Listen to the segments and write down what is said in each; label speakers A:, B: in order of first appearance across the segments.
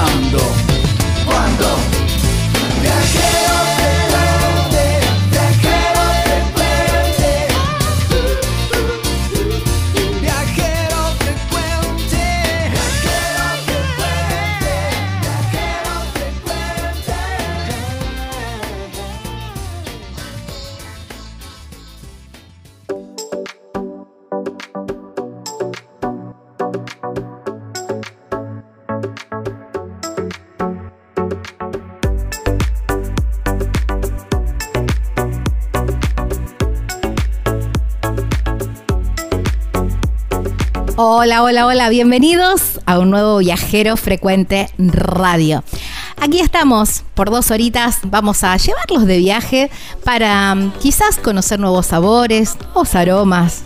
A: Ahora,
B: Hola, hola, hola, bienvenidos a un nuevo Viajero Frecuente Radio. Aquí estamos por dos horitas, vamos a llevarlos de viaje para mm, quizás conocer nuevos sabores, nuevos aromas,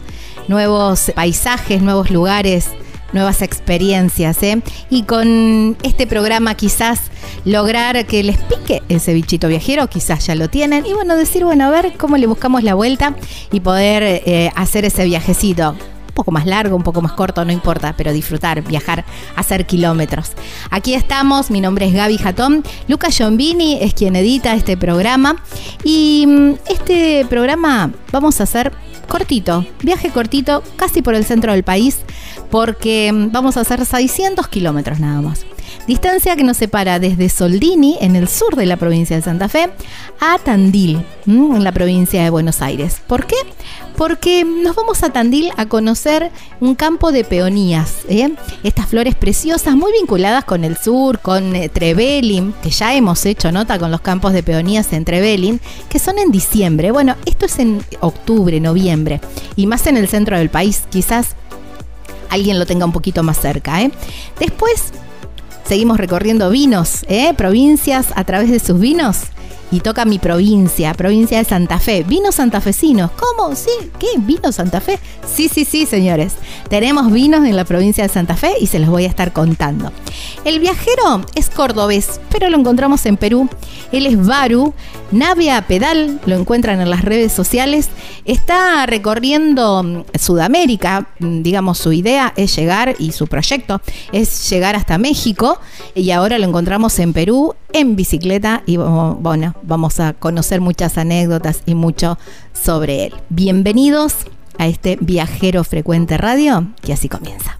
B: nuevos paisajes, nuevos lugares, nuevas experiencias. ¿eh? Y con este programa quizás lograr que les pique ese bichito viajero, quizás ya lo tienen, y bueno, decir, bueno, a ver cómo le buscamos la vuelta y poder eh, hacer ese viajecito poco más largo, un poco más corto, no importa, pero disfrutar, viajar, hacer kilómetros. Aquí estamos, mi nombre es Gaby Jatón, Lucas Giombini es quien edita este programa y mm, este programa vamos a hacer cortito, viaje cortito, casi por el centro del país, porque mm, vamos a hacer 600 kilómetros nada más. Distancia que nos separa desde Soldini, en el sur de la provincia de Santa Fe, a Tandil, en la provincia de Buenos Aires. ¿Por qué? Porque nos vamos a Tandil a conocer un campo de peonías. ¿eh? Estas flores preciosas, muy vinculadas con el sur, con eh, Trevelin, que ya hemos hecho nota con los campos de peonías en Trevelin, que son en diciembre. Bueno, esto es en octubre, noviembre, y más en el centro del país. Quizás alguien lo tenga un poquito más cerca. ¿eh? Después Seguimos recorriendo vinos, ¿eh? provincias a través de sus vinos. Y toca mi provincia, provincia de Santa Fe. Vinos santafesinos. ¿Cómo? ¿Sí? ¿Qué? ¿Vino Santa Fe? Sí, sí, sí, señores. Tenemos vinos en la provincia de Santa Fe y se los voy a estar contando. El viajero es cordobés, pero lo encontramos en Perú. Él es Baru, nave a pedal, lo encuentran en las redes sociales. Está recorriendo mm, Sudamérica, mm, digamos, su idea es llegar y su proyecto es llegar hasta México. Y ahora lo encontramos en Perú en bicicleta y bueno, vamos a conocer muchas anécdotas y mucho sobre él. Bienvenidos a este viajero frecuente radio que así comienza.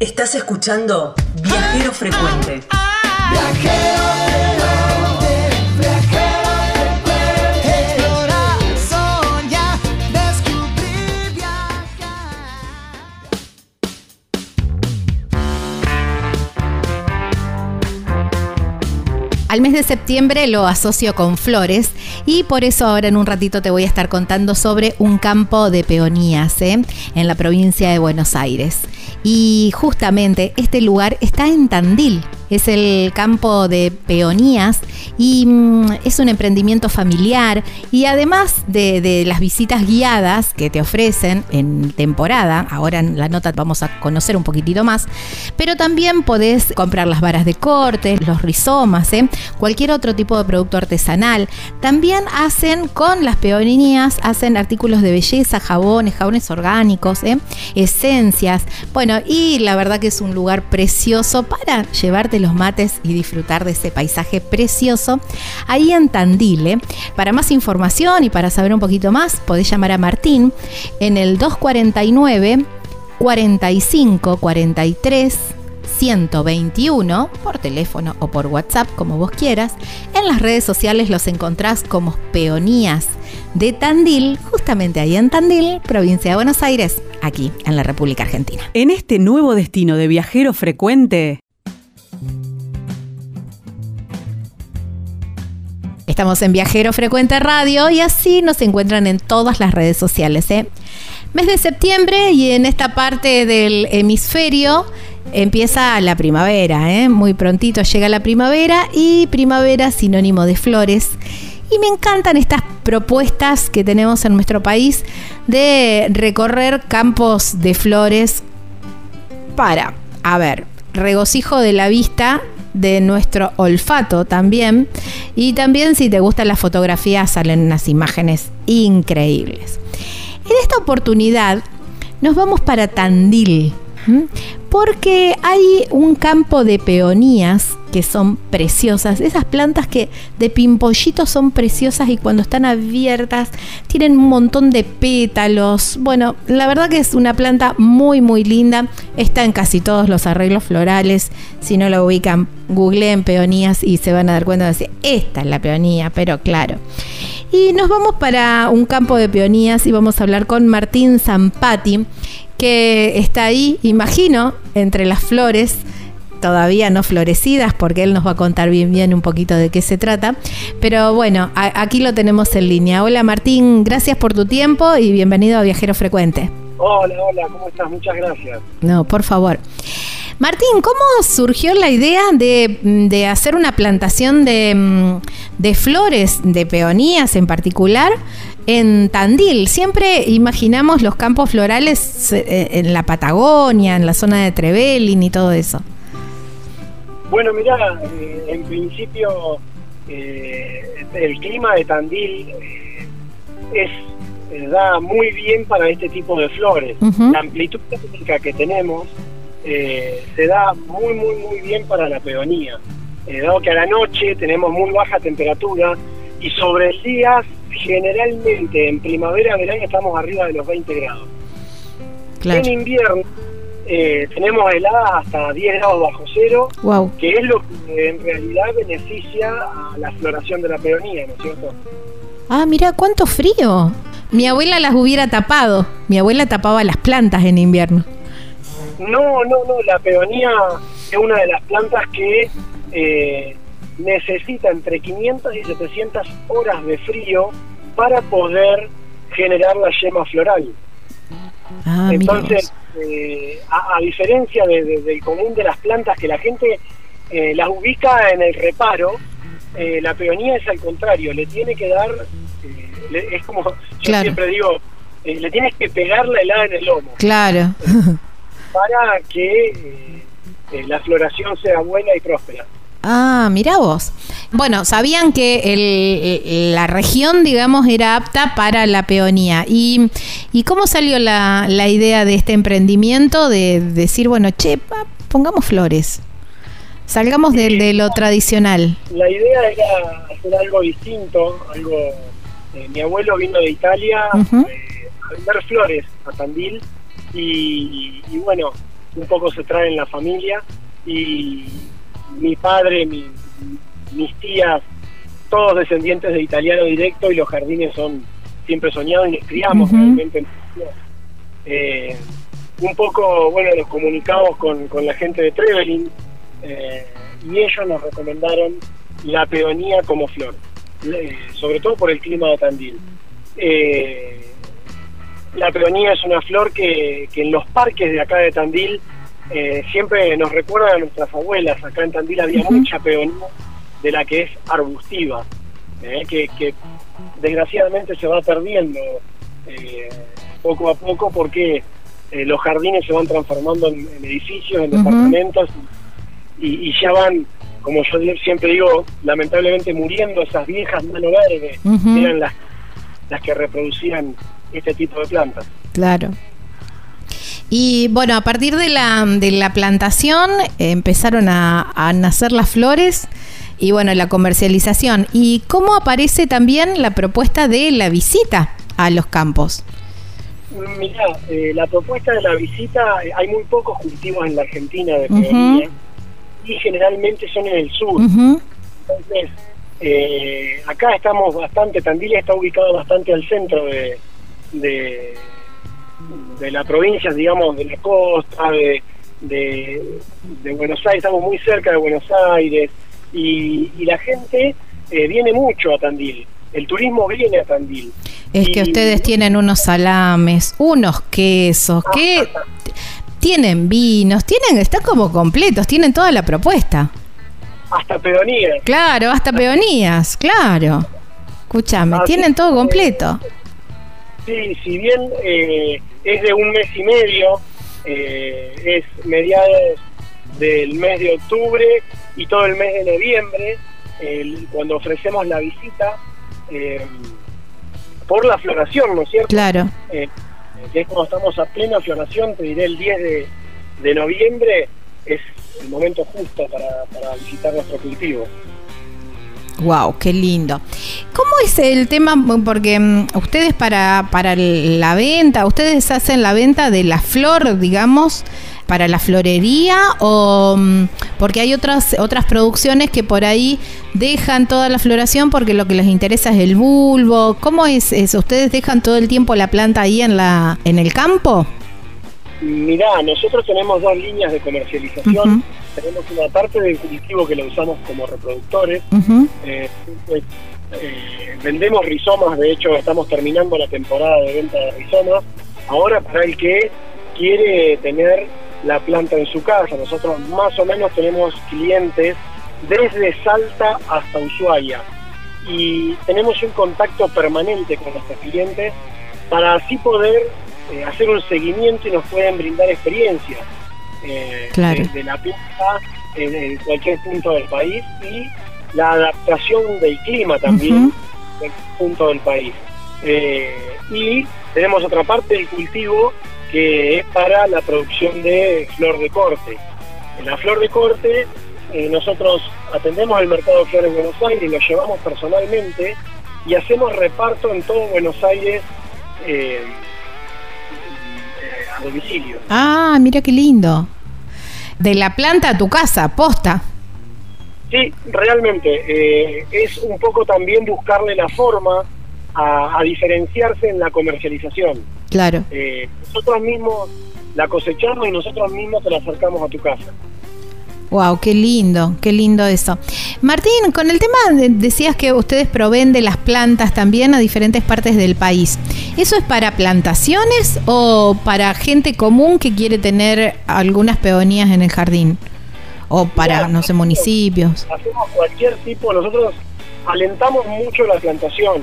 C: Estás escuchando Viajero Frecuente.
A: Explorar, soñar,
B: Al mes de septiembre lo asocio con flores y por eso ahora en un ratito te voy a estar contando sobre un campo de peonías ¿eh? en la provincia de Buenos Aires. Y justamente este lugar está en Tandil, es el campo de peonías y mm, es un emprendimiento familiar y además de, las visitas guiadas que te ofrecen en temporada, ahora en la nota vamos a conocer un poquitito más, pero también podés comprar las varas de corte, los rizomas, ¿eh? Cualquier otro tipo de producto artesanal. También hacen con las peonías, hacen artículos de belleza, jabones, jabones orgánicos, ¿eh? esencias. Bueno, y la verdad que es un lugar precioso para llevarte los mates y disfrutar de ese paisaje precioso ahí en Tandil. ¿eh? Para más información y para saber un poquito más, podés llamar a Martín en el 249 45 43 121 por teléfono o por WhatsApp, como vos quieras. En las redes sociales los encontrás como Peonías de Tandil, justamente ahí en Tandil, provincia de Buenos Aires, aquí en la República Argentina.
C: En este nuevo destino de viajero frecuente,
B: Estamos en Viajero Frecuente Radio y así nos encuentran en todas las redes sociales. ¿eh? Mes de septiembre y en esta parte del hemisferio empieza la primavera. ¿eh? Muy prontito llega la primavera y primavera sinónimo de flores. Y me encantan estas propuestas que tenemos en nuestro país de recorrer campos de flores para, a ver, regocijo de la vista de nuestro olfato también. Y también si te gusta la fotografía salen unas imágenes increíbles. En esta oportunidad nos vamos para Tandil, porque hay un campo de peonías que son preciosas, esas plantas que de pimpollito son preciosas y cuando están abiertas tienen un montón de pétalos. Bueno, la verdad que es una planta muy muy linda, está en casi todos los arreglos florales, si no lo ubican, googleen peonías y se van a dar cuenta de decir, esta es la peonía, pero claro. Y nos vamos para un campo de peonías y vamos a hablar con Martín Zampati, que está ahí, imagino, entre las flores todavía no florecidas, porque él nos va a contar bien bien un poquito de qué se trata. Pero bueno, aquí lo tenemos en línea. Hola Martín, gracias por tu tiempo y bienvenido a Viajero Frecuente.
D: Hola, hola, ¿cómo estás? Muchas gracias.
B: No, por favor. Martín, ¿cómo surgió la idea de, hacer una plantación de, mm, de flores, de peonías en particular, en Tandil. Siempre imaginamos los campos florales eh, en la Patagonia, en la zona de Trevelin y todo eso.
D: Bueno, mira, eh, en principio eh, el clima de Tandil es da muy bien para este tipo de flores. La amplitud térmica que tenemos se da muy, muy, muy bien para la peonía. dado que a la noche tenemos muy baja temperatura y sobre el día generalmente en primavera, verano estamos arriba de los 20 grados. En invierno eh, tenemos heladas hasta 10 grados bajo cero, que es lo que en realidad beneficia a la floración de la peonía, ¿no es cierto?
B: Ah, mira, cuánto frío. Mi abuela las hubiera tapado. Mi abuela tapaba las plantas en invierno.
D: No, no, no. La peonía es una de las plantas que eh, necesita entre 500 y 700 horas de frío para poder generar la yema floral. Ah, Entonces, eh, a, diferencia del común de las plantas que la gente eh, las ubica en el reparo, eh, la peonía es al contrario, le tiene que dar, es como yo siempre digo, le tienes que pegar la helada en el lomo.
B: Claro.
D: Para que la floración sea buena y próspera.
B: Ah, mira vos. Bueno, sabían que la región, digamos, era apta para la peonía. ¿Y, y cómo salió la, la, idea de este emprendimiento de decir, bueno, che, pongamos flores? Salgamos de, lo tradicional.
D: La idea era hacer algo distinto, algo... Eh, mi abuelo vino de Italia eh, a vender flores a Tandil y, y bueno, un poco se trae en la familia y mi padre, mis tías, todos descendientes de italiano directo y los jardines son siempre soñados y nos criamos realmente. Eh, un poco, bueno, nos comunicamos con, la gente de Trevelin eh, y ellos nos recomendaron la peonía como flor, sobre todo por el clima de Tandil. Eh, la peonía es una flor que, en los parques de acá de Tandil eh, siempre nos recuerda a nuestras abuelas. Acá en Tandil había mucha peonía de la que es arbustiva, eh, que, desgraciadamente se va perdiendo poco a poco porque los jardines se van transformando en, edificios, en departamentos y, ya van como yo siempre digo, lamentablemente muriendo esas viejas manos verdes, eran las, las que reproducían este tipo de plantas.
B: Claro. Y bueno, a partir de la, de la plantación empezaron a, nacer las flores y bueno, la comercialización. ¿Y cómo aparece también la propuesta de la visita a los campos?
D: Mira, eh, la propuesta de la visita, eh, hay muy pocos cultivos en la Argentina de peonía y generalmente son en el sur. Entonces, eh, acá estamos bastante, Tandil está ubicado bastante al centro de, de, la provincia, digamos, de la costa, de, de, Buenos Aires, estamos muy cerca de Buenos Aires y, la gente eh, viene mucho a Tandil, el turismo viene a Tandil.
B: Es que ustedes tienen unos salames, unos quesos, que tienen vinos, tienen, está como completos, tienen toda la propuesta.
D: Hasta peonías.
B: Claro, hasta peonías, claro. Escúchame, tienen todo completo.
D: Sí, si bien eh, es de un mes y medio, eh, es mediados del mes de octubre y todo el mes de noviembre, cuando ofrecemos la visita, eh, por la floración, ¿no es cierto?
B: Claro
D: que es cuando estamos a plena floración, te diré el 10 de, noviembre, es el momento justo para, para visitar nuestro cultivo.
B: Wow, qué lindo. ¿Cómo es el tema? Porque mm, ustedes para, para la venta, ustedes hacen la venta de la flor, digamos, para la florería o mm, porque hay otras otras producciones que por ahí dejan toda la floración porque lo que les interesa es el bulbo. ¿Cómo es eso? ¿Ustedes dejan todo el tiempo la planta ahí en la en el campo?
D: Mirá, nosotros tenemos dos líneas de comercialización. Tenemos una parte del cultivo que lo usamos como reproductores. Eh, pues, eh, vendemos rizomas, de hecho estamos terminando la temporada de venta de rizomas. Ahora para el que quiere tener la planta en su casa. Nosotros más o menos tenemos clientes desde Salta hasta Ushuaia y tenemos un contacto permanente con nuestros clientes para así poder eh, hacer un seguimiento y nos pueden brindar experiencias eh, de, la planta en, cualquier punto del país y la adaptación del clima también en punto del país. Eh, y tenemos otra parte del cultivo que es para la producción de flor de corte. En la flor de corte eh, nosotros atendemos el mercado de flores de Buenos Aires, lo llevamos personalmente y hacemos reparto en todo Buenos Aires eh, a domicilio.
B: Ah, mira qué lindo. De la planta a tu casa, posta.
D: Sí, realmente. Eh, es un poco también buscarle la forma a diferenciarse en la comercialización.
B: Claro.
D: Eh, nosotros mismos la cosechamos y nosotros mismos te la acercamos a tu casa.
B: Wow, qué lindo, qué lindo eso. Martín, con el tema decías que ustedes proveen de las plantas también a diferentes partes del país. ¿Eso es para plantaciones o para gente común que quiere tener algunas peonías en el jardín? O para, no sé, municipios.
D: Hacemos cualquier tipo, nosotros alentamos mucho la plantación,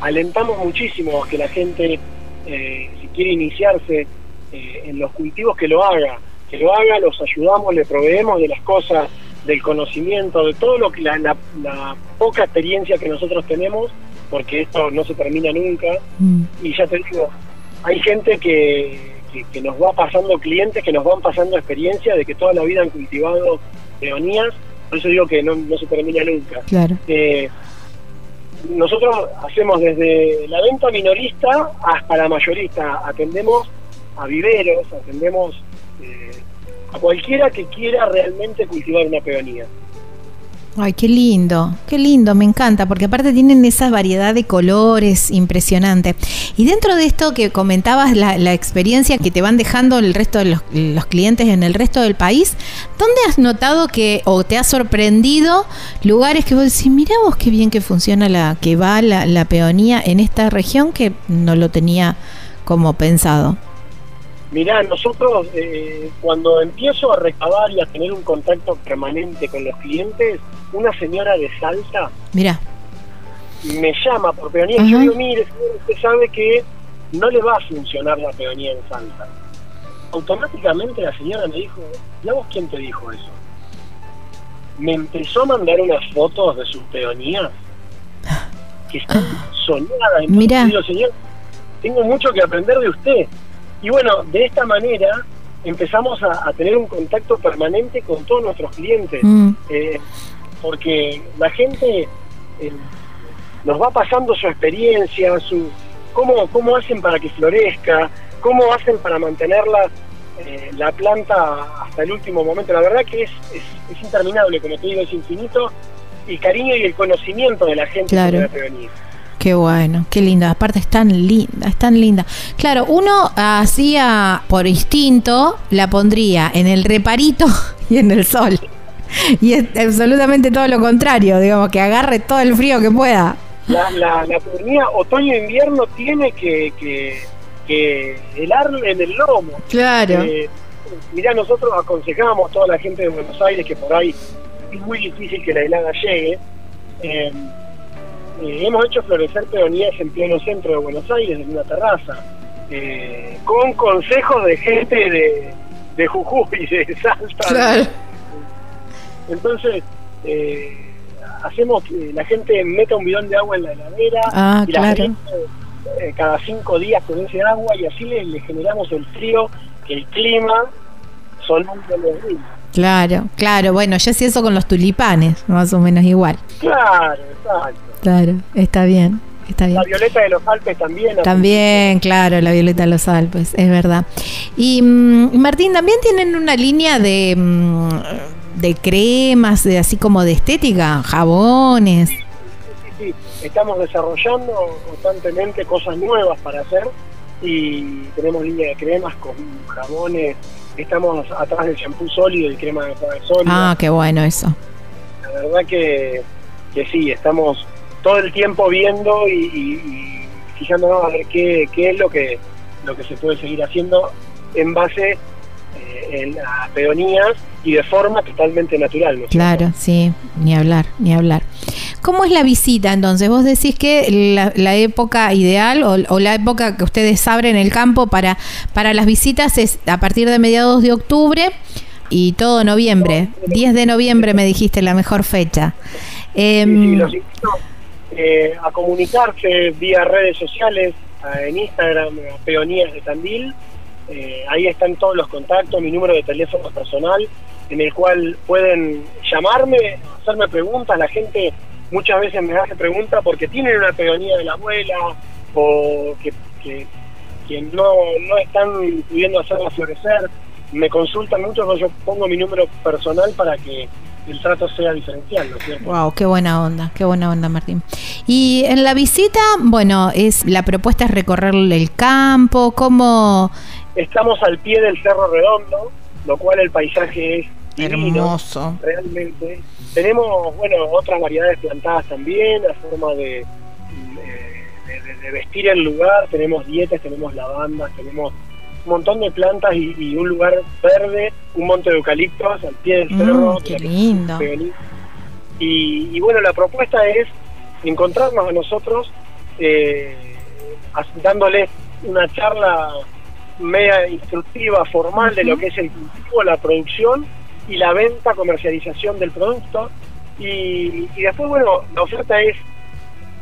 D: alentamos muchísimo a que la gente eh, si quiere iniciarse eh, en los cultivos, que lo haga, que lo haga, los ayudamos, le proveemos de las cosas, del conocimiento, de todo lo que la, poca experiencia que nosotros tenemos, porque esto no se termina nunca. Mm. Y ya te digo, hay gente que, que, nos va pasando clientes, que nos van pasando experiencia de que toda la vida han cultivado peonías, por eso digo que no, no se termina nunca.
B: Claro.
D: Eh, nosotros hacemos desde la venta minorista hasta la mayorista, atendemos a viveros, atendemos a cualquiera que quiera realmente cultivar una peonía.
B: Ay, qué lindo, qué lindo, me encanta, porque aparte tienen esa variedad de colores impresionante. Y dentro de esto que comentabas, la, la experiencia que te van dejando el resto de los, los, clientes en el resto del país, ¿dónde has notado que, o te ha sorprendido lugares que vos decís, mira vos qué bien que funciona la, que va la, la peonía en esta región que no lo tenía como pensado?
D: Mirá, nosotros eh, cuando empiezo a recabar y a tener un contacto permanente con los clientes, una señora de Salta
B: Mira.
D: me llama por peonía y yo digo, mire, usted sabe que no le va a funcionar la peonía en Salta. Automáticamente la señora me dijo, ¿y a vos quién te dijo eso? Me empezó a mandar unas fotos de sus peonías que están soñadas. Entonces, digo, señor, tengo mucho que aprender de usted. Y bueno, de esta manera empezamos a, a tener un contacto permanente con todos nuestros clientes,
B: Mm.
D: eh, porque la gente eh, nos va pasando su experiencia, su cómo, cómo hacen para que florezca, cómo hacen para mantenerla eh, la planta hasta el último momento. La verdad que es, es, es interminable, como te digo, es infinito el cariño y el conocimiento de la gente
B: Claro.
D: sobre la peonía.
B: Qué bueno, qué linda. Aparte es tan linda, es tan linda. Claro, uno hacía por instinto, la pondría en el reparito y en el sol. Y es absolutamente todo lo contrario, digamos, que agarre todo el frío que pueda.
D: la, la, la peonía otoño-invierno tiene que, que, que helarle en el lomo.
B: Claro.
D: Eh, mirá, nosotros aconsejamos a toda la gente de Buenos Aires que por ahí es muy difícil que la helada llegue. Eh, eh, hemos hecho florecer peonías en pleno centro de Buenos Aires, en una terraza, eh, con consejos de gente de, de Jujuy, de Salta.
B: Claro.
D: Entonces, eh, hacemos que la gente meta un bidón de agua en la heladera
B: Ah,
D: y la
B: claro.
D: gente, eh, cada cinco días con ese agua y así le, le generamos el frío, que el clima son los ríos.
B: Claro, claro. Bueno, yo hacía eso con los tulipanes, más o menos igual.
D: Claro, exacto.
B: Claro, está bien, está bien.
D: La violeta de los Alpes también.
B: También, claro, la violeta de los Alpes, es verdad. Y mm, Martín, también tienen una línea de, mm, de cremas, de así como de estética, jabones.
D: Sí, sí, estamos desarrollando constantemente cosas nuevas para hacer y tenemos línea de cremas con jabones. Estamos atrás del shampoo sólido y crema de sólido.
B: Ah, qué bueno eso.
D: La verdad que, que sí, estamos todo el tiempo viendo y, y- y fijándonos a ver qué, qué es lo que, lo que se puede seguir haciendo en base eh, en, a peonías y de forma totalmente natural. ¿no?
B: Claro, sí, ni hablar, ni hablar. ¿Cómo es la visita entonces? Vos decís que la, la época ideal o, o la época que ustedes abren el campo para, para las visitas es a partir de mediados de octubre y todo noviembre. 10 de noviembre me dijiste la mejor fecha.
D: Sí,
B: Em,
D: sí, los invito eh, a comunicarse vía redes sociales, en Instagram, a Peonías de Tandil. Eh, ahí están todos los contactos, mi número de teléfono personal, en el cual pueden llamarme, hacerme preguntas. La gente muchas veces me hace preguntas porque tienen una peonía de la abuela o que, que, no, no están pudiendo hacerla florecer. Me consultan mucho, yo pongo mi número personal para que el trato sea diferencial, ¿no es cierto?
B: Wow, qué buena onda, qué buena onda, Martín. Y en la visita, bueno, es la propuesta es recorrer el campo, ¿cómo?
D: Estamos al pie del Cerro Redondo, lo cual el paisaje es divino,
B: Hermoso.
D: realmente. Tenemos, bueno, otras variedades plantadas también, a forma de, de, de- de vestir el lugar. Tenemos dietas, tenemos lavandas, tenemos un montón de plantas y, y un lugar verde, un monte de eucaliptos al pie del
B: Mm,
D: cerro.
B: qué lindo.
D: Y, y bueno, la propuesta es encontrarnos a nosotros eh, dándoles una charla media instructiva, formal de lo que es el cultivo, la producción y la venta, comercialización del producto. Y, y después, bueno, la oferta es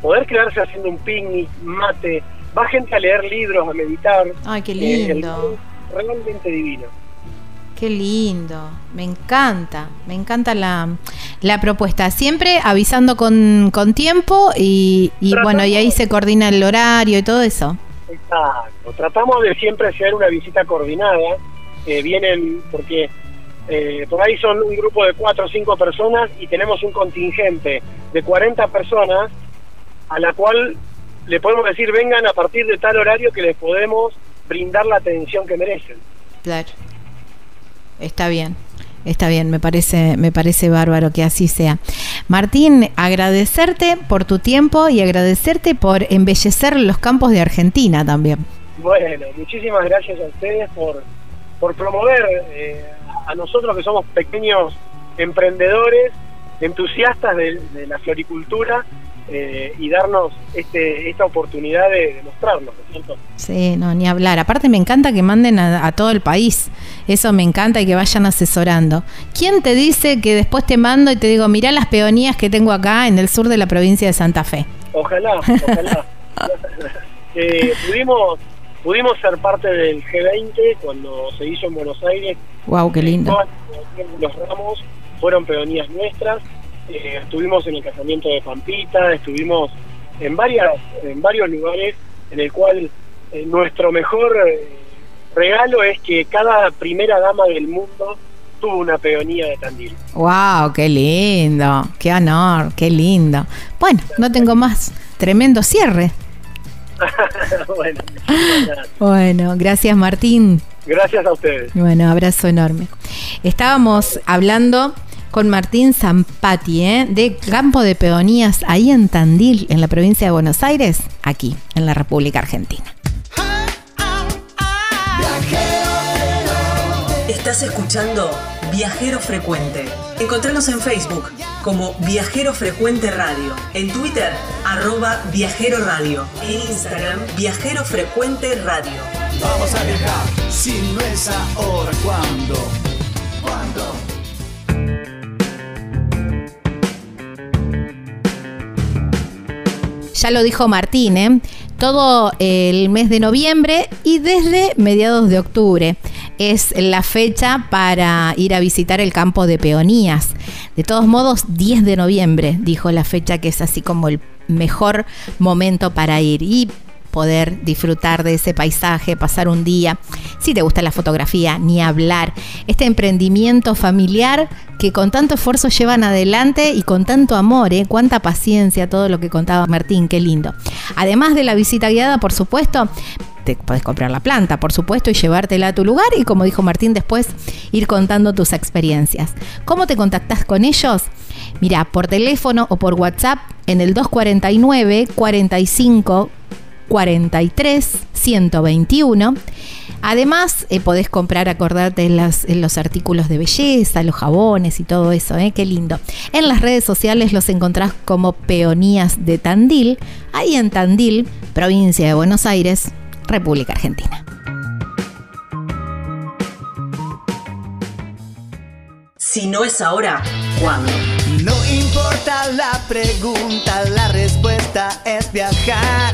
D: poder quedarse haciendo un picnic, mate, va gente a leer libros, a meditar.
B: Ay, qué
D: Eh,
B: lindo.
D: realmente divino.
B: Qué lindo, me encanta, me encanta la, la propuesta. Siempre avisando con, con tiempo y, y bueno, y ahí se coordina el horario y todo eso.
D: Exacto. Tratamos de siempre hacer una visita coordinada. Eh, vienen porque eh, por ahí son un grupo de cuatro o cinco personas y tenemos un contingente de 40 personas a la cual le podemos decir vengan a partir de tal horario que les podemos brindar la atención que merecen.
B: Claro. Está bien. Está bien, me parece, me parece bárbaro que así sea. Martín, agradecerte por tu tiempo y agradecerte por embellecer los campos de Argentina también.
D: Bueno, muchísimas gracias a ustedes por, por promover eh, a nosotros que somos pequeños emprendedores, entusiastas de, de la floricultura eh, y darnos este, esta oportunidad de, mostrarnos, ¿no es cierto?
B: Sí, no, ni hablar. Aparte me encanta que manden a, todo el país. Eso me encanta y que vayan asesorando. ¿Quién te dice que después te mando y te digo, mirá las peonías que tengo acá en el sur de la provincia de Santa Fe?
D: Ojalá, ojalá. eh, pudimos, pudimos ser parte del G20 cuando se hizo en Buenos Aires.
B: Wow, qué lindo.
D: Los ramos fueron peonías nuestras eh, estuvimos en el casamiento de Pampita, estuvimos en varias en varios lugares en el cual eh, nuestro mejor eh, regalo es que cada primera dama del mundo tuvo una peonía de Tandil.
B: ¡Wow! ¡Qué lindo! ¡Qué honor! ¡Qué lindo! Bueno, no tengo más. Tremendo cierre. bueno, bueno, gracias Martín.
D: Gracias a ustedes.
B: Bueno, abrazo enorme. Estábamos hablando con Martín Zampati, ¿eh? de Campo de Peonías, ahí en Tandil, en la provincia de Buenos Aires, aquí, en la República Argentina.
C: Estás escuchando Viajero Frecuente. Encontranos en Facebook como Viajero Frecuente Radio, en Twitter arroba Viajero Radio, en Instagram Viajero Frecuente Radio.
A: Vamos a viajar, si no es ahora, ¿cuándo? ¿Cuándo?
B: Ya lo dijo Martín, ¿eh? todo el mes de noviembre y desde mediados de octubre es la fecha para ir a visitar el campo de peonías. De todos modos, 10 de noviembre dijo la fecha que es así como el mejor momento para ir. Y poder disfrutar de ese paisaje, pasar un día. Si te gusta la fotografía, ni hablar. Este emprendimiento familiar que con tanto esfuerzo llevan adelante y con tanto amor, ¿eh? cuánta paciencia, todo lo que contaba Martín, qué lindo. Además de la visita guiada, por supuesto, te puedes comprar la planta, por supuesto, y llevártela a tu lugar y como dijo Martín después, ir contando tus experiencias. ¿Cómo te contactas con ellos? Mira, por teléfono o por WhatsApp en el 249 45 43 121. Además, eh, podés comprar, acordarte, en, los artículos de belleza, los jabones y todo eso, ¿eh? qué lindo. En las redes sociales los encontrás como Peonías de Tandil, ahí en Tandil, provincia de Buenos Aires, República Argentina.
C: Si no es ahora, ¿cuándo?
A: No importa la pregunta, la respuesta es viajar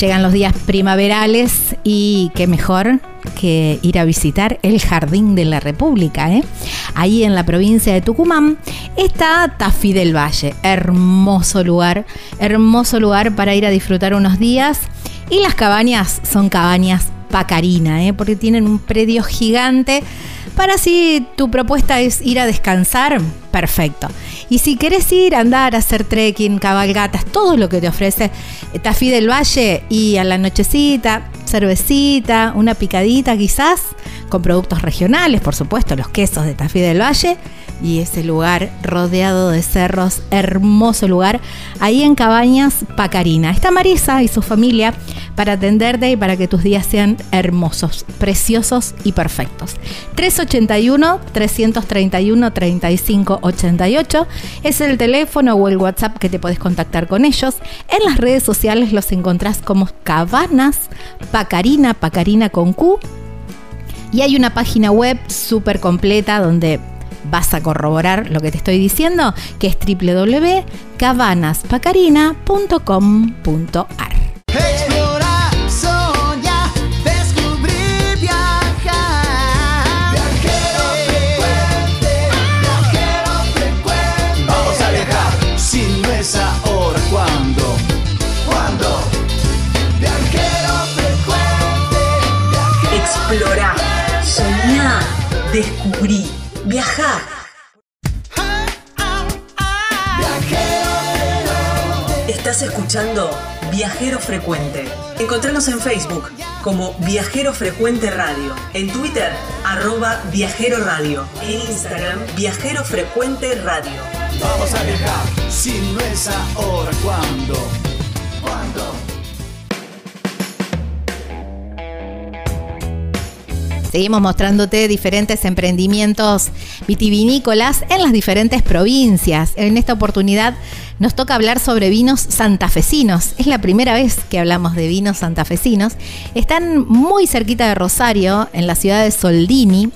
B: Llegan los días primaverales y qué mejor que ir a visitar el Jardín de la República. ¿eh? Ahí en la provincia de Tucumán está Tafí del Valle. Hermoso lugar, hermoso lugar para ir a disfrutar unos días. Y las cabañas son cabañas Pacarina, ¿eh? porque tienen un predio gigante para si tu propuesta es ir a descansar, perfecto. Y si querés ir a andar, a hacer trekking, cabalgatas, todo lo que te ofrece Tafí del Valle y a la nochecita, cervecita, una picadita quizás, con productos regionales, por supuesto, los quesos de Tafí del Valle y ese lugar rodeado de cerros, hermoso lugar, ahí en Cabañas Pacarina. Está Marisa y su familia para atenderte y para que tus días sean hermosos, preciosos y perfectos. 381-331-3588 es el teléfono o el WhatsApp que te puedes contactar con ellos. En las redes sociales los encontrás como Cabanas Pacarina, Pacarina con Q. Y hay una página web súper completa donde vas a corroborar lo que te estoy diciendo, que es www.cabanaspacarina.com.ar.
C: Estás escuchando Viajero Frecuente. Encontranos en Facebook como Viajero Frecuente Radio, en Twitter arroba Viajero Radio, en Instagram Viajero Frecuente Radio.
A: Vamos a viajar, si no es ahora, ¿cuándo? ¿Cuándo?
B: Seguimos mostrándote diferentes emprendimientos vitivinícolas en las diferentes provincias. En esta oportunidad nos toca hablar sobre vinos santafesinos. Es la primera vez que hablamos de vinos santafesinos. Están muy cerquita de Rosario, en la ciudad de Soldini,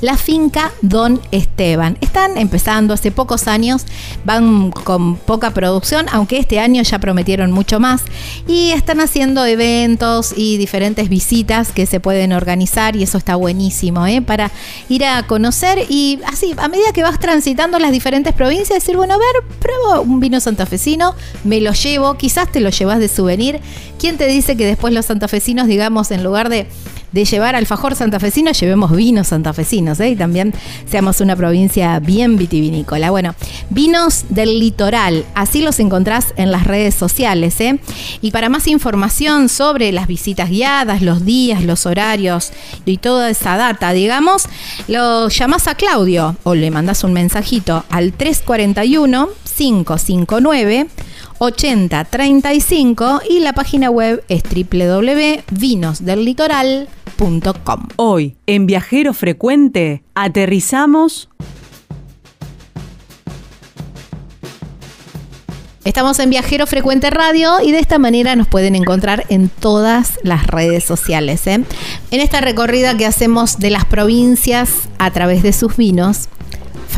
B: la finca Don Esteban. Están empezando hace pocos años, van con poca producción, aunque este año ya prometieron mucho más. Y están haciendo eventos y diferentes visitas que se pueden organizar y eso está buenísimo, ¿eh? Para ir a conocer y así, a medida que vas transitando las diferentes provincias, decir, bueno, a ver, pruebo un vino santafesino, me lo llevo, quizás te lo llevas de souvenir. ¿Quién te dice que después los santafesinos, digamos, en lugar de, de llevar alfajor santafesino, llevemos vinos santafesinos. Y también seamos una provincia bien vitivinícola. Bueno, vinos del litoral, así los encontrás en las redes sociales, ¿eh? Y para más información sobre las visitas guiadas, los días, los horarios y toda esa data, digamos, lo llamás a Claudio o le mandás un mensajito al 341 559 8035 y la página web es www.vinosdellitoral.com.
E: Hoy, en Viajero Frecuente, aterrizamos
B: Estamos en Viajero Frecuente Radio y de esta manera nos pueden encontrar en todas las redes sociales. ¿eh? En esta recorrida que hacemos de las provincias a través de sus vinos,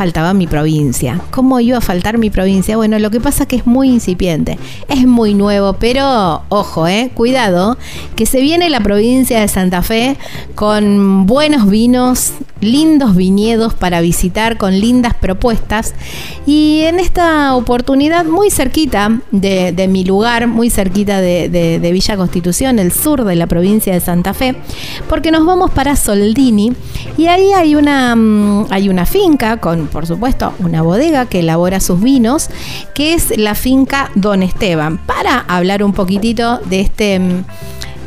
B: faltaba mi provincia. ¿Cómo iba a faltar mi provincia? Bueno, lo que pasa es que es muy incipiente, es muy nuevo, pero ojo, eh, cuidado, que se viene la provincia de Santa Fe con buenos vinos, lindos viñedos para visitar, con lindas propuestas. Y en esta oportunidad, muy cerquita de, mi lugar, muy cerquita de, de- de Villa Constitución, el sur de la provincia de Santa Fe, porque nos vamos para Soldini y ahí hay una, mm, hay una finca con, por supuesto, una bodega que elabora sus vinos, que es la finca Don Esteban. Para hablar un poquitito de este mm,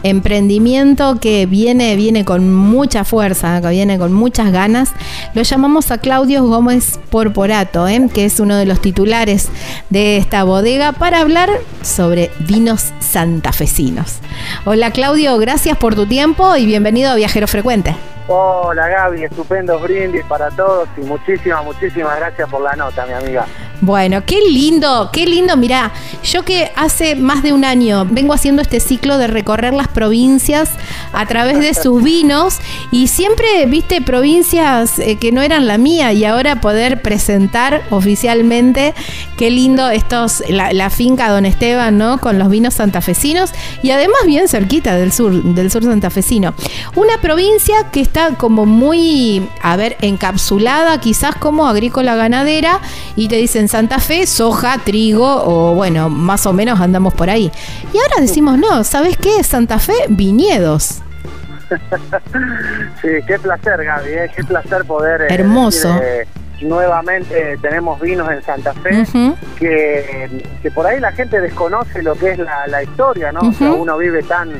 B: emprendimiento que viene, viene con mucha fuerza, que viene con muchas ganas, lo llamamos a Claudio Gómez Porporato, ¿eh? que es uno de los titulares de esta bodega, para hablar sobre vinos santafesinos. Hola Claudio, gracias por tu tiempo y bienvenido a Viajero Frecuente.
D: Hola Gaby, estupendos brindis para todos y muchísimas, muchísimas gracias por la nota, mi amiga.
B: Bueno, qué lindo, qué lindo. Mirá, yo que hace más de un año vengo haciendo este ciclo de recorrer las provincias a través de sus vinos y siempre viste provincias eh, que no eran la mía y ahora poder presentar oficialmente qué lindo estos, la, la finca Don Esteban, ¿no? Con los vinos santafesinos y además bien cerquita del sur, del sur santafesino. Una provincia que está como muy, a ver, encapsulada quizás como agrícola ganadera y te dicen Santa Fe, soja, trigo o bueno, más o menos andamos por ahí. Y ahora decimos, no, ¿sabes qué? Santa Fe, viñedos.
D: Sí, qué placer Gaby, ¿eh? qué placer poder... eh,
B: Hermoso.
D: decir, eh, nuevamente tenemos vinos en Santa Fe que, que por ahí la gente desconoce lo que es la, la historia, ¿no? O sea, uno vive tan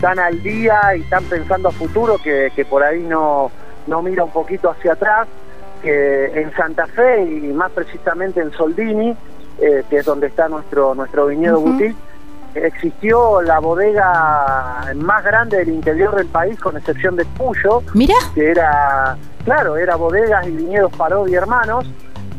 D: tan al día y tan pensando a futuro que, que por ahí no, no mira un poquito hacia atrás, que en Santa Fe y más precisamente en Soldini, eh, que es donde está nuestro nuestro viñedo
B: Ujú.
D: boutique,
F: existió la bodega más grande del interior del país, con excepción de Puyo,
B: Mira,
F: que era, claro, era bodegas y viñedos Parodi Hermanos,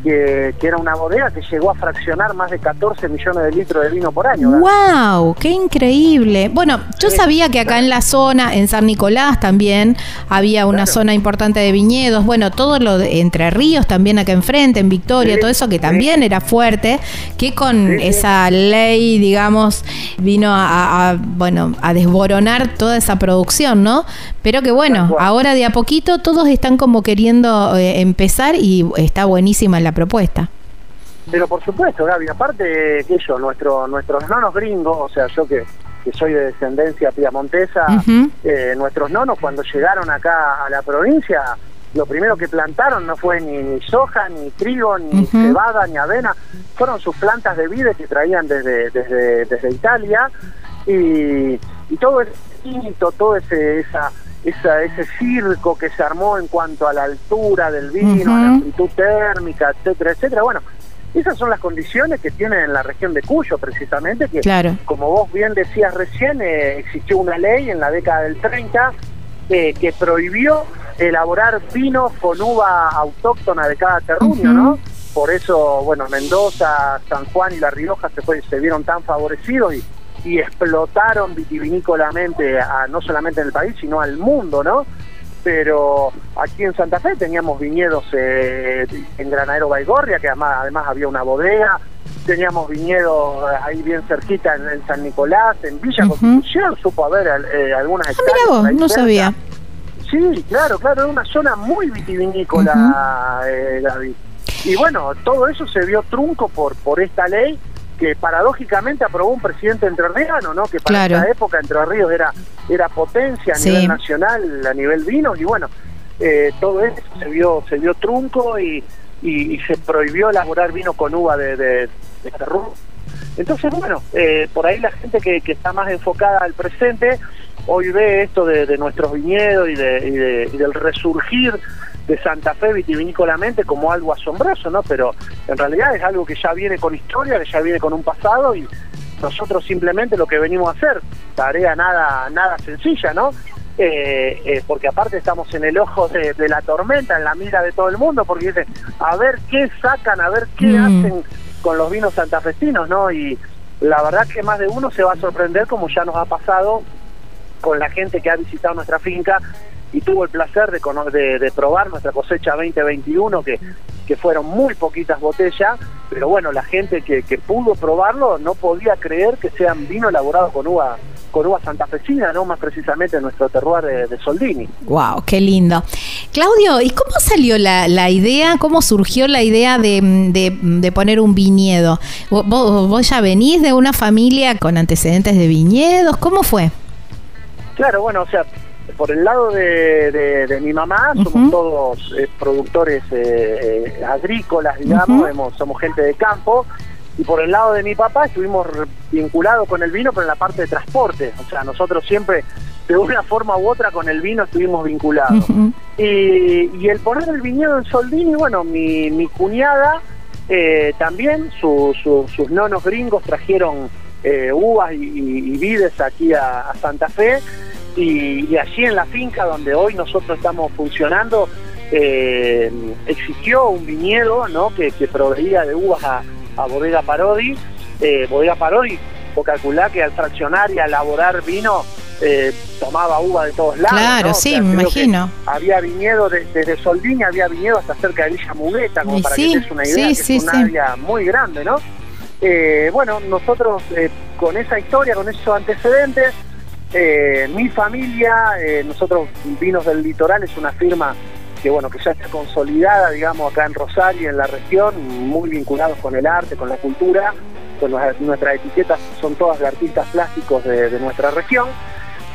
F: que, que era una bodega que llegó a fraccionar más de 14 millones de litros de vino por año. Gaby.
B: wow, qué increíble. Bueno, yo sabía que acá en la zona, en San Nicolás también había una
F: Claro.
B: zona importante de viñedos. Bueno, todo lo de Entre Ríos también acá enfrente, en Victoria,
F: Sí,
B: todo eso que
F: sí.
B: también era fuerte, que con esa ley, digamos, vino a, bueno, a desboronar toda esa producción, ¿no? Pero que bueno, ahora de a poquito todos están como queriendo eh, empezar y está buenísima la propuesta.
F: Pero por supuesto, Gaby, aparte que yo, nuestro, nuestros nonos gringos, o sea, yo que, que soy de descendencia piamontesa, eh, nuestros nonos cuando llegaron acá a la provincia, lo primero que plantaron no fue ni, ni soja, ni trigo, ni cebada, ni avena, fueron sus plantas de vide que traían desde, desde, desde Italia. Y, y todo ese tinto, todo ese, esa, esa, ese circo que se armó en cuanto a la altura del vino, a la amplitud térmica, etcétera, etcétera. Bueno, esas son las condiciones que tiene en la región de Cuyo, precisamente, que
B: Claro.
F: como vos bien decías recién, eh, existió una ley en la década del 30 eh, que prohibió elaborar vinos con uva autóctona de cada terruño. ¿no? Por eso, bueno, Mendoza, San Juan y La Rioja se, fue- se vieron tan favorecidos y, y explotaron vitivinícolamente, a, no solamente en el país, sino al mundo, ¿no? Pero aquí en Santa Fe teníamos viñedos eh, en Granadero Baigorria, que además, además había una bodega, teníamos viñedos ahí bien cerquita en, en San Nicolás, en Villa
B: Ujú.
F: Constitución, supo haber eh, algunas
B: Ah, mira vos, no
F: cerca.
B: sabía.
F: Sí, claro, claro, era una zona muy vitivinícola, eh, Gaby. Y bueno, todo eso se vio trunco por, por esta ley que paradójicamente aprobó un presidente entrerriano, ¿no? Que para
B: Claro.
F: esa época Entre Ríos era, era potencia a
B: Sí.
F: nivel nacional, a nivel vinos, y bueno, eh, todo eso se vio, se vio trunco y, y, y se prohibió elaborar vino con uva de, de, de. Entonces, bueno, eh, por ahí la gente que, que está más enfocada al presente, hoy ve esto de, de nuestros viñedos y, de, y, de- y del resurgir de Santa Fe vitivinícolamente como algo asombroso, ¿no? Pero en realidad es algo que ya viene con historia, que ya viene con un pasado y nosotros simplemente lo que venimos a hacer, tarea nada, nada sencilla, ¿no? Eh, eh, porque aparte estamos en el ojo de, de la tormenta, en la mira de todo el mundo, porque dicen, a ver qué sacan, a ver qué
B: Mm.
F: hacen con los vinos santafesinos, ¿no? Y la verdad que más de uno se va a sorprender como ya nos ha pasado con la gente que ha visitado nuestra finca y tuvo el placer de, de, de probar nuestra cosecha 2021, que, que fueron muy poquitas botellas, pero bueno, la gente que, que pudo probarlo no podía creer que sean vino elaborado con uva con uva santafesina, no más precisamente en nuestro terroir de, de Soldini.
B: Wow, qué lindo. Claudio, ¿y cómo salió la, la idea? ¿Cómo surgió la idea de, de- de poner un viñedo? ¿Vos, vos ya venís de una familia con antecedentes de viñedos? ¿Cómo fue?
F: Claro, bueno, o sea, por el lado de, de- de mi mamá, somos todos eh, productores eh, eh, agrícolas, digamos, hemos- somos gente de campo, y por el lado de mi papá estuvimos vinculados con el vino, pero en la parte de transporte, o sea, nosotros siempre, de una forma u otra, con el vino estuvimos vinculados. Y, y el poner el viñedo en Soldini, bueno, mi, mi cuñada eh, también, su- su- sus nonos gringos trajeron eh, uvas y, y- y vides aquí a, a Santa Fe y, y allí en la finca donde hoy nosotros estamos funcionando eh, existió un viñedo ¿no? que, que proveía de uvas a, a Bodega Parodi. Eh, Bodega Parodi, vos calculá que al fraccionar y a elaborar vino eh, tomaba uva de todos lados.
B: Claro,
F: ¿no? O
B: sí,
F: sea,
B: me imagino.
F: había viñedo de- desde Soldini, había viñedo hasta cerca de Villa Mugueta, como
B: Y
F: para
B: sí,
F: que te des una idea,
B: sí,
F: que
B: sí,
F: es un área muy grande, ¿no? Eh, bueno, nosotros eh, con esa historia, con esos antecedentes, eh, mi familia, eh, nosotros Vinos del Litoral es una firma que bueno que ya está consolidada, digamos, acá en Rosario, en la región, muy vinculados con el arte, con la cultura, con nuestras, nuestras etiquetas son todas de artistas plásticos de, de nuestra región.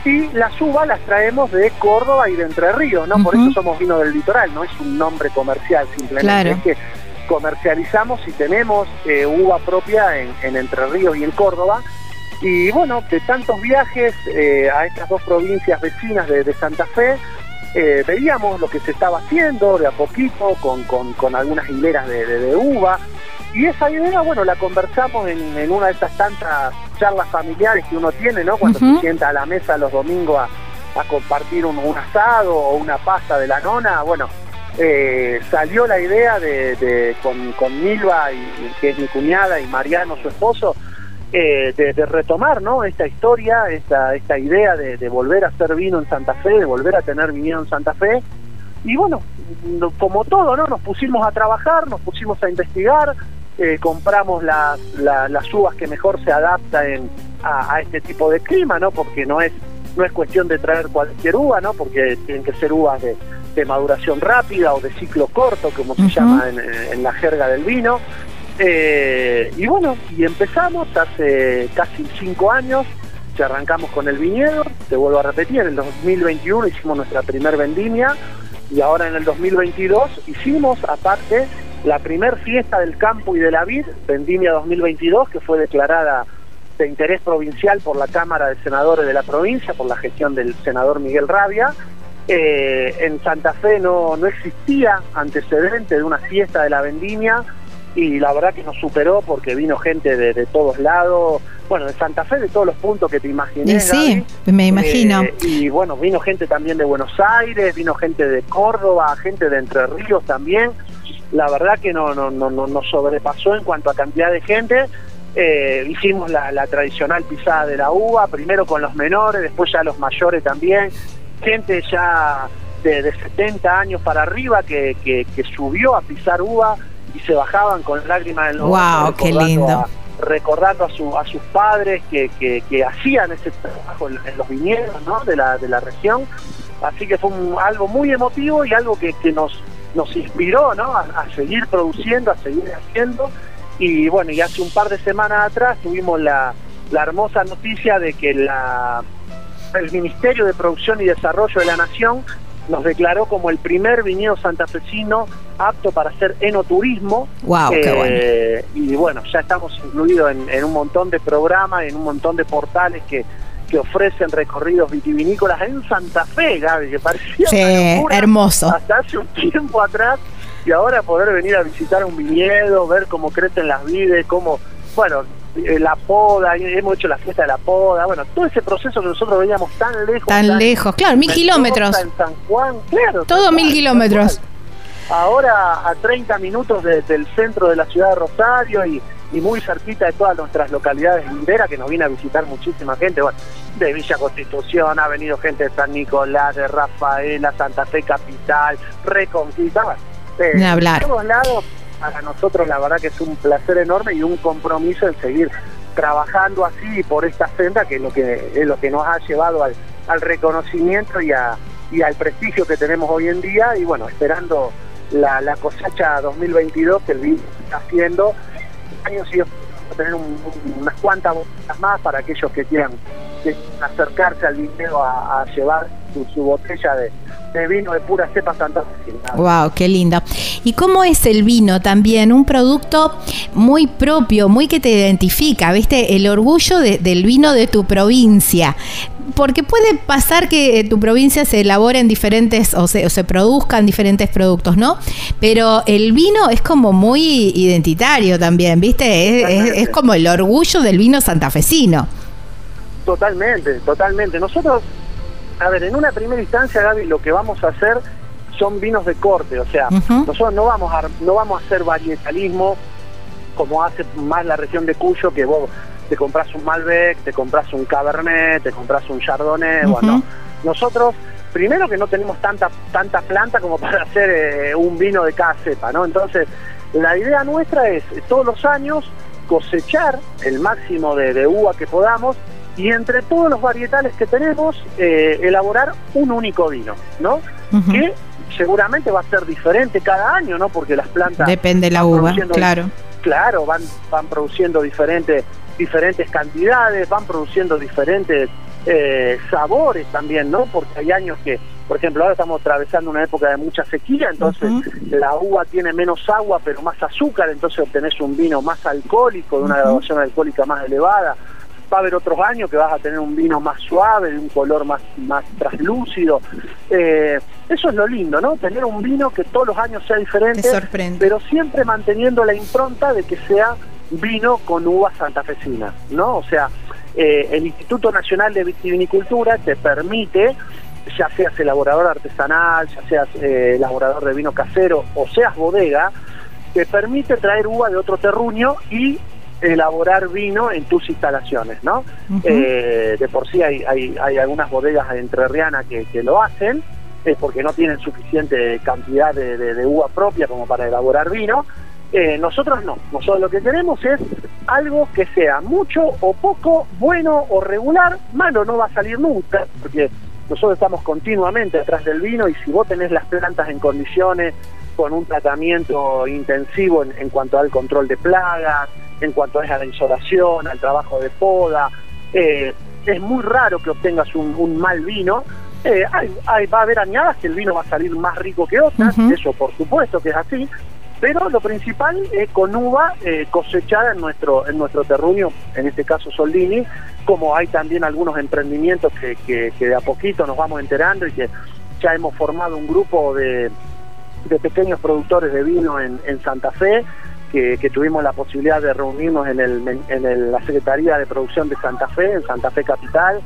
F: Y las uvas las traemos de Córdoba y de Entre Ríos, ¿no? Por eso somos vino del litoral, no es un nombre comercial simplemente,
B: Claro.
F: es que comercializamos y tenemos eh, uva propia en, en Entre Ríos y en Córdoba. Y bueno, de tantos viajes eh, a estas dos provincias vecinas de, de Santa Fe, eh, veíamos lo que se estaba haciendo de a poquito con, con- con algunas hileras de, de- de uva. Y esa idea, bueno, la conversamos en, una de esas tantas charlas familiares que uno tiene, ¿no? Cuando se sienta a la mesa los domingos a, a compartir un, asado o una pasta de la nona. Bueno, eh, salió la idea de, con, con Milva, y, que es mi cuñada, y Mariano, su esposo, eh, de, retomar ¿no? esta historia, esta, esta idea de, de, volver a hacer vino en Santa Fe, de volver a tener vino en Santa Fe. Y bueno, como todo, ¿no? Nos pusimos a trabajar, nos pusimos a investigar, eh, compramos las, las uvas que mejor se adaptan a, este tipo de clima, ¿no? Porque no es no es cuestión de traer cualquier uva, ¿no? Porque tienen que ser uvas de, maduración rápida o de ciclo corto, como se llama en, la jerga del vino. Eh, y bueno, y empezamos hace casi cinco años, que arrancamos con el viñedo, te vuelvo a repetir, en el 2021 hicimos nuestra primer vendimia y ahora en el 2022 hicimos aparte la primer fiesta del campo y de la vid, Vendimia 2022, que fue declarada de interés provincial por la Cámara de Senadores de la provincia, por la gestión del senador Miguel Rabia. Eh, en Santa Fe no, no existía antecedente de una fiesta de la vendimia y la verdad que nos superó porque vino gente de, todos lados, bueno, de Santa Fe, de todos los puntos que te imaginé.
B: Sí, me imagino.
F: Eh, y bueno, vino gente también de Buenos Aires, vino gente de Córdoba, gente de Entre Ríos también la verdad que no, no, no, no nos sobrepasó en cuanto a cantidad de gente. Eh, hicimos la, tradicional pisada de la uva, primero con los menores, después ya los mayores también, gente ya de, 70 años para arriba que, que, subió a pisar uva y se bajaban con lágrimas en los
B: ¡Wow, qué lindo!
F: recordando a, su, a sus padres que, que, hacían ese trabajo en, los viñedos ¿no? de, la, de la región. Así que fue algo muy emotivo y algo que, que nos, nos inspiró ¿no? a, seguir produciendo, a seguir haciendo. Y bueno, y hace un par de semanas atrás tuvimos la, la hermosa noticia de que la, el Ministerio de Producción y Desarrollo de la Nación nos declaró como el primer viñedo santafesino apto para hacer enoturismo.
B: Wow, qué
F: eh, Y bueno, ya estamos incluidos en, en, un montón de programas, en un montón de portales que, que ofrecen recorridos vitivinícolas en Santa Fe, Gaby, que parecía
B: sí, hermoso.
F: hasta hace un tiempo atrás y ahora poder venir a visitar un viñedo, ver cómo crecen las vides, cómo, bueno, la poda, hemos hecho la fiesta de la poda, bueno, todo ese proceso que nosotros veníamos tan lejos.
B: Tan, lejos, claro, mil kilómetros.
F: En San Juan, claro.
B: Todo mil kilómetros.
F: Ahora a 30 minutos del centro de la ciudad de Rosario y y muy cerquita de todas nuestras localidades linderas que nos viene a visitar muchísima gente, bueno, de Villa Constitución, ha venido gente de San Nicolás, de Rafaela, Santa Fe Capital, Reconquista,
B: de hablar.
F: todos lados, para nosotros la verdad que es un placer enorme y un compromiso en seguir trabajando así por esta senda que es lo que es lo que nos ha llevado al, reconocimiento y, a, y al prestigio que tenemos hoy en día. Y bueno, esperando la, la cosecha 2022 que el vino está haciendo. Años y tener unas cuantas botellas más para aquellos que quieran acercarse al viñedo a, llevar su, botella de, vino de pura cepa Santa
B: Wow, qué lindo. ¿Y cómo es el vino también? Un producto muy propio, muy que te identifica, ¿viste? El orgullo del vino de tu provincia porque puede pasar que en tu provincia se elaboren diferentes o se, o se produzcan diferentes productos, ¿no? Pero el vino es como muy identitario también, ¿viste? Es, como el orgullo del vino santafesino.
F: Totalmente, totalmente. Nosotros, a ver, en una primera instancia, Gaby, lo que vamos a hacer son vinos de corte, o sea, nosotros no vamos a no vamos a hacer varietalismo como hace más la región de Cuyo, que vos te compras un Malbec, te compras un Cabernet, te compras un Chardonnay, bueno, nosotros primero que no tenemos tanta tanta planta como para hacer eh, un vino de cada cepa, ¿no? Entonces, la idea nuestra es todos los años cosechar el máximo de, uva que podamos y entre todos los varietales que tenemos eh, elaborar un único vino, ¿no? Que seguramente va a ser diferente cada año, ¿no? Porque las plantas
B: depende de la uva, claro.
F: Claro, van van produciendo diferentes diferentes cantidades, van produciendo diferentes eh, sabores también, ¿no? Porque hay años que, por ejemplo, ahora estamos atravesando una época de mucha sequía, entonces la uva tiene menos agua pero más azúcar, entonces obtenés un vino más alcohólico, de una graduación alcohólica más elevada. Va a haber otros años que vas a tener un vino más suave, de un color más, más translúcido. Eh, eso es lo lindo, ¿no? Tener un vino que todos los años sea diferente, pero siempre manteniendo la impronta de que sea vino con uva santafesina, ¿no? O sea, eh, el Instituto Nacional de Vitivinicultura te permite, ya seas elaborador artesanal, ya seas eh, elaborador de vino casero o seas bodega, te permite traer uva de otro terruño y elaborar vino en tus instalaciones, ¿no? Eh, de por sí hay, hay, hay algunas bodegas entrerrianas que, que lo hacen, es porque no tienen suficiente cantidad de, uva propia como para elaborar vino. Eh, nosotros no, nosotros lo que queremos es algo que sea mucho o poco, bueno o regular, malo no va a salir nunca, porque nosotros estamos continuamente atrás del vino y si vos tenés las plantas en condiciones, con un tratamiento intensivo en, cuanto al control de plagas, en cuanto a la insolación, al trabajo de poda, eh, es muy raro que obtengas un mal vino, eh, hay, va a haber añadas que el vino va a salir más rico que otras, eso por supuesto que es así, pero lo principal es con uva eh, cosechada en nuestro en nuestro terruño, en este caso Soldini, como hay también algunos emprendimientos que, que, de a poquito nos vamos enterando y que ya hemos formado un grupo de, de pequeños productores de vino en, en Santa Fe, que, que, tuvimos la posibilidad de reunirnos en, el, en la Secretaría de Producción de Santa Fe, en Santa Fe Capital,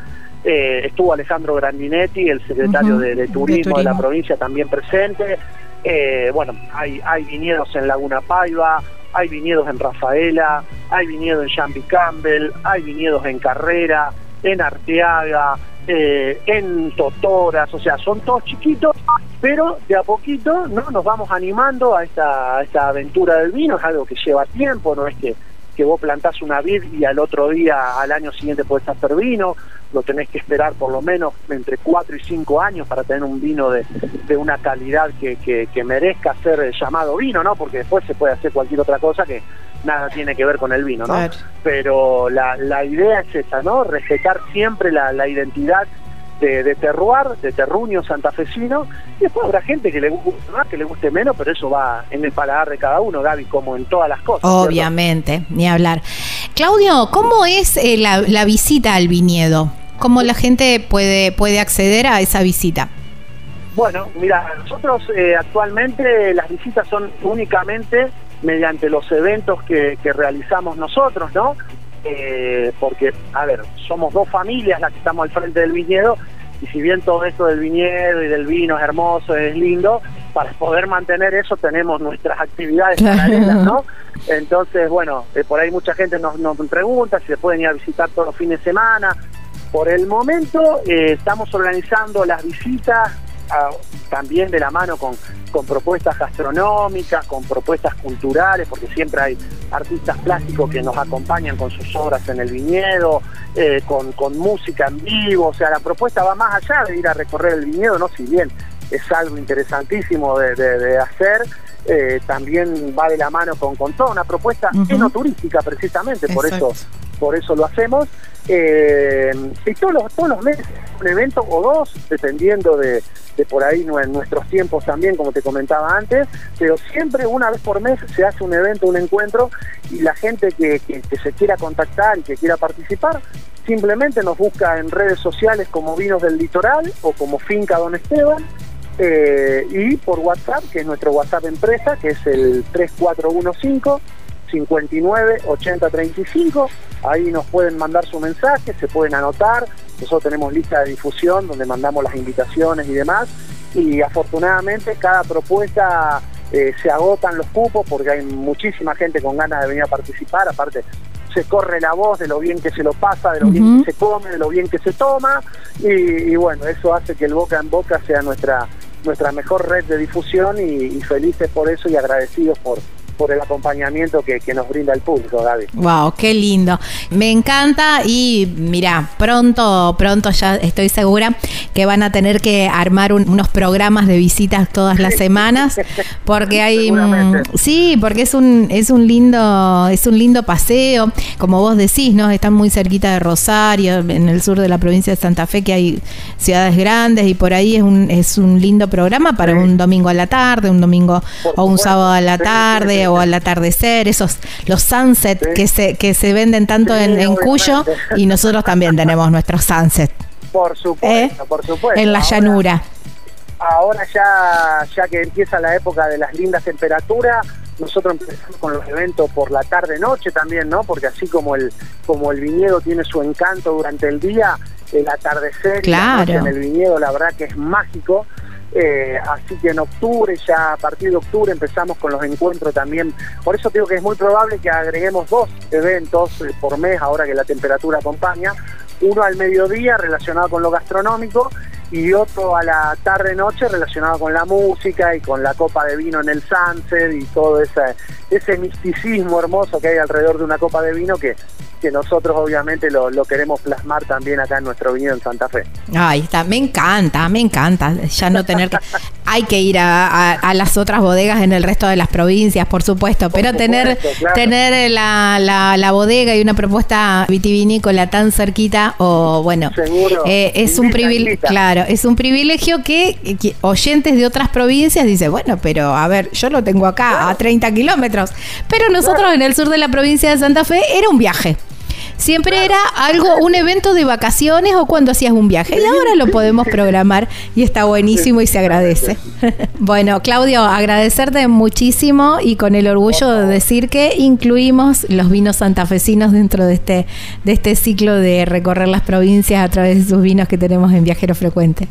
F: eh, estuvo Alejandro Grandinetti, el secretario de, turismo de, la provincia, también presente. Eh, bueno, hay, hay viñedos en Laguna Paiva, hay viñedos en Rafaela, hay viñedos en Champi Campbell, hay viñedos en Carrera, en Arteaga, eh, en Totoras, o sea, son todos chiquitos, pero de a poquito no nos vamos animando a esta, a esta aventura del vino, es algo que lleva tiempo, no es que que vos plantás una vid y al otro día, al año siguiente podés hacer vino, lo tenés que esperar por lo menos entre 4 y 5 años para tener un vino de, de una calidad que, que, merezca ser llamado vino, ¿no? Porque después se puede hacer cualquier otra cosa que nada tiene que ver con el vino, ¿no? Pero la, la idea es esa, ¿no? Respetar siempre la, la identidad de, de terroir, de terruño santafesino, y después habrá gente que le guste más, que le guste menos, pero eso va en el paladar de cada uno, Gaby, como en todas las cosas.
B: Obviamente, ni hablar. Claudio, ¿cómo es eh, la, visita al viñedo? ¿Cómo la gente puede, puede acceder a esa visita?
F: Bueno, mira, nosotros eh, actualmente las visitas son únicamente mediante los eventos que, que realizamos nosotros, ¿no? Eh, porque, a ver, somos dos familias las que estamos al frente del viñedo, y si bien todo esto del viñedo y del vino es hermoso, es lindo, para poder mantener eso tenemos nuestras actividades paralelas, ¿no? Entonces, bueno, eh, por ahí mucha gente nos, nos pregunta si se pueden ir a visitar todos los fines de semana. Por el momento eh, estamos organizando las visitas también de la mano con, con propuestas gastronómicas, con propuestas culturales, porque siempre hay artistas plásticos que nos acompañan con sus obras en el viñedo, eh, con, con música en vivo, o sea, la propuesta va más allá de ir a recorrer el viñedo, ¿no? Si bien es algo interesantísimo de, hacer, eh, también va de la mano con, con toda una propuesta enoturística precisamente, por eso, por eso lo hacemos. Eh, y todos los, todos los meses un evento o dos, dependiendo de, de por ahí nuestros tiempos también, como te comentaba antes, pero siempre una vez por mes se hace un evento, un encuentro, y la gente que, que, se quiera contactar y que quiera participar, simplemente nos busca en redes sociales como Vinos del Litoral o como Finca Don Esteban, eh, y por WhatsApp, que es nuestro WhatsApp empresa, que es el 3415 59 80 35. Ahí nos pueden mandar su mensaje, se pueden anotar. Nosotros tenemos lista de difusión donde mandamos las invitaciones y demás. Y afortunadamente cada propuesta eh, se agotan los cupos porque hay muchísima gente con ganas de venir a participar. Aparte, se corre la voz de lo bien que se lo pasa, de lo bien que se come, de lo bien que se toma. Y, bueno, eso hace que el boca en boca sea nuestra nuestra mejor red de difusión y felices por eso y agradecidos por, por el acompañamiento que, nos brinda el público, Gaby.
B: Wow, qué lindo. Me encanta y mira, pronto, pronto ya estoy segura que van a tener que armar unos programas de visitas todas las semanas porque hay mm, sí, porque es un es un lindo es un lindo paseo, como vos decís, ¿no? Están muy cerquita de Rosario, en el sur de la provincia de Santa Fe que hay ciudades grandes y por ahí es un es un lindo programa para un domingo a la tarde, un domingo o un sábado a la tarde noche o al atardecer, esos los sunset
F: Sí.
B: que se que se venden tanto
F: Sí,
B: en, en Cuyo y nosotros también tenemos nuestros sunset
F: Por supuesto,
B: ¿eh?
F: por supuesto.
B: en la
F: Ahora-
B: llanura.
F: Ahora ya, ya que empieza la época de las lindas temperaturas, nosotros empezamos con los eventos por la tarde-noche también, ¿no? Porque así como el, como el viñedo tiene su encanto durante el día, el atardecer
B: Claro.
F: noche en el viñedo, la verdad que es mágico. Eh, así que en octubre, ya a partir de octubre empezamos con los encuentros también. Por eso digo que es muy probable que agreguemos dos eventos eh, por mes, ahora que la temperatura acompaña. Uno al mediodía relacionado con lo gastronómico y otro a la tarde-noche relacionado con la música y con la copa de vino en el sunset y todo ese, ese misticismo hermoso que hay alrededor de una copa de vino que, que nosotros obviamente lo, lo queremos plasmar también acá en nuestro viñedo en Santa Fe.
B: Ay, está, me encanta, me encanta ya no tener que... Hay que ir a, a- a las otras bodegas en el resto de las provincias, por supuesto, pero
F: supuesto,
B: tener,
F: claro.
B: tener la, la- la bodega y una propuesta vitivinícola tan cerquita, o bueno, eh, es un privilegio, claro, es un privilegio que, que oyentes de otras provincias dicen, bueno, pero a ver, yo lo tengo acá a 30 kilómetros, pero nosotros en el sur de la provincia de Santa Fe era un viaje. Siempre era algo, un evento de vacaciones o cuando hacías un viaje. Y ahora lo podemos programar y está buenísimo y se agradece. Bueno, Claudio, agradecerte muchísimo y con el orgullo de decir que incluimos los vinos santafesinos dentro de este, de este ciclo de recorrer las provincias a través de sus vinos que tenemos en Viajero Frecuente.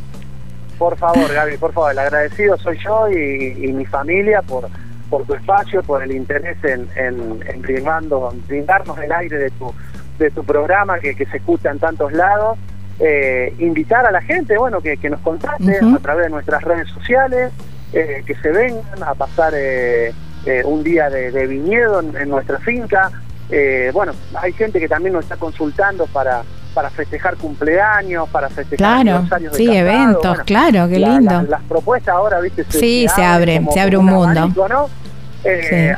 F: Por favor, Gaby, por favor, el agradecido soy yo y, y mi familia por, por tu espacio, por el interés en, en, en brindarnos el aire de tu, de tu programa que, que se escucha en tantos lados. Eh, invitar a la gente, bueno, que, que nos contacte
B: Ujú.
F: a través de nuestras redes sociales, eh, que se vengan a pasar eh, eh, un día de, de viñedo en, en nuestra finca. Eh, bueno, hay gente que también nos está consultando para para festejar cumpleaños, para festejar
B: Claro,
F: aniversarios de
B: sí,
F: casado,
B: eventos,
F: bueno,
B: claro, qué
F: la-
B: lindo.
F: la- las propuestas ahora, viste,
B: Sí, se abre,
F: como-
B: se abre un mundo.
F: abanico, ¿no? Eh,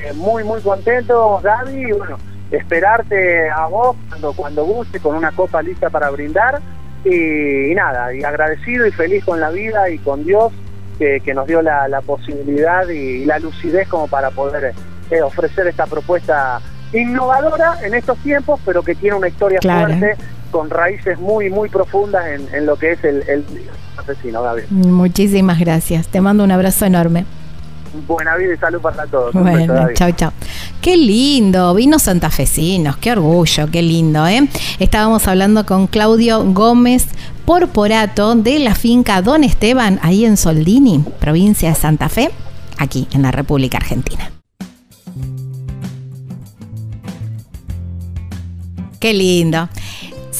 B: Sí.
F: muy, muy contento, Gaby, y bueno, esperarte a vos cuando, cuando guste, con una copa lista para brindar, y, y nada, y agradecido y feliz con la vida y con Dios que, que nos dio la, la posibilidad y, y la lucidez como para poder eh, ofrecer esta propuesta innovadora en estos tiempos, pero que tiene una historia
B: Claro.
F: fuerte con raíces muy, muy profundas en, en lo que es el, el asesino, Gaby.
B: Muchísimas gracias. Te mando un abrazo enorme.
F: Buena vida y salud para todos.
B: Bueno, chau, chau. Qué lindo, vinos santafesinos, qué orgullo, qué lindo, ¿eh? Estábamos hablando con Claudio Gómez Porporato de la finca Don Esteban, ahí en Soldini, provincia de Santa Fe, aquí en la República Argentina. Qué lindo.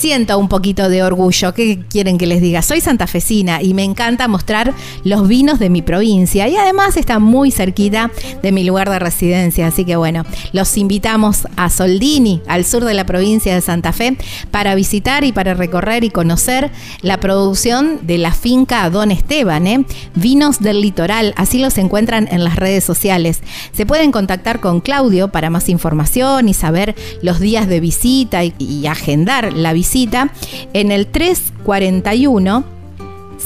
B: Siento un poquito de orgullo. ¿Qué quieren que les diga? Soy santafesina y me encanta mostrar los vinos de mi provincia y además está muy cerquita de mi lugar de residencia. Así que bueno, los invitamos a Soldini, al sur de la provincia de Santa Fe, para visitar y para recorrer y conocer la producción de la finca Don Esteban, ¿eh? Vinos del litoral. Así los encuentran en las redes sociales. Se pueden contactar con Claudio para más información y saber los días de visita y, y agendar la visita en el 341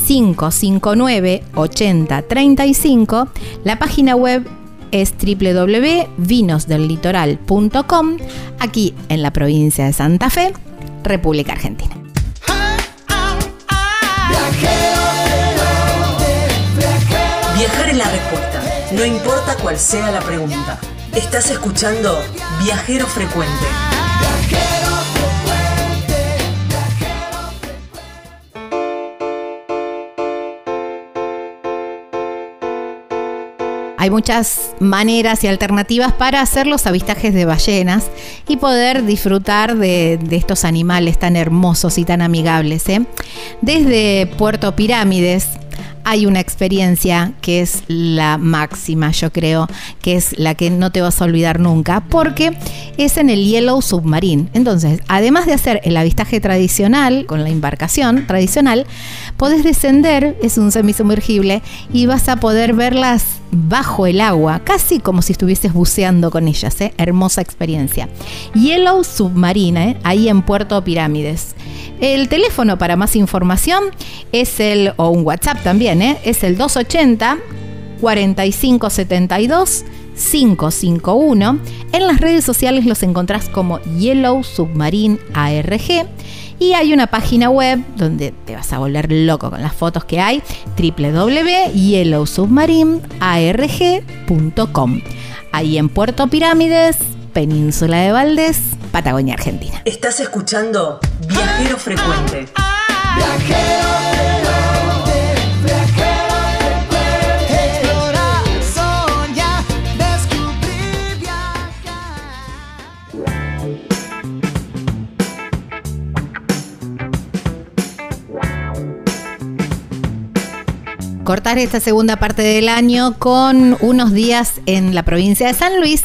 B: 559 8035. La página web es www.vinosdellitoral.com aquí en la provincia de Santa Fe, República Argentina.
C: Viajar es la respuesta, no importa cuál sea la pregunta. Estás escuchando Viajero Frecuente.
B: Hay muchas maneras y alternativas para hacer los avistajes de ballenas y poder disfrutar de, de estos animales tan hermosos y tan amigables. ¿eh? Desde Puerto Pirámides hay una experiencia que es la máxima, yo creo, que es la que no te vas a olvidar nunca, porque es en el Yellow Submarine. Entonces, además de hacer el avistaje tradicional con la embarcación tradicional, podés descender, es un semisumergible, y vas a poder verlas bajo el agua, casi como si estuvieses buceando con ellas. ¿eh? Hermosa experiencia. Yellow Submarine, ¿eh? ahí en Puerto Pirámides. El teléfono para más información es el, o un WhatsApp también, ¿eh? es el 280 4572 551. En las redes sociales los encontrás como Yellow Submarine ARG. Y hay una página web donde te vas a volver loco con las fotos que hay, www.yellowsubmarinearg.com. Ahí en Puerto Pirámides, Península de Valdés, Patagonia, Argentina.
G: Estás escuchando Viajero Frecuente.
B: Cortar esta segunda parte del año con unos días en la provincia de San Luis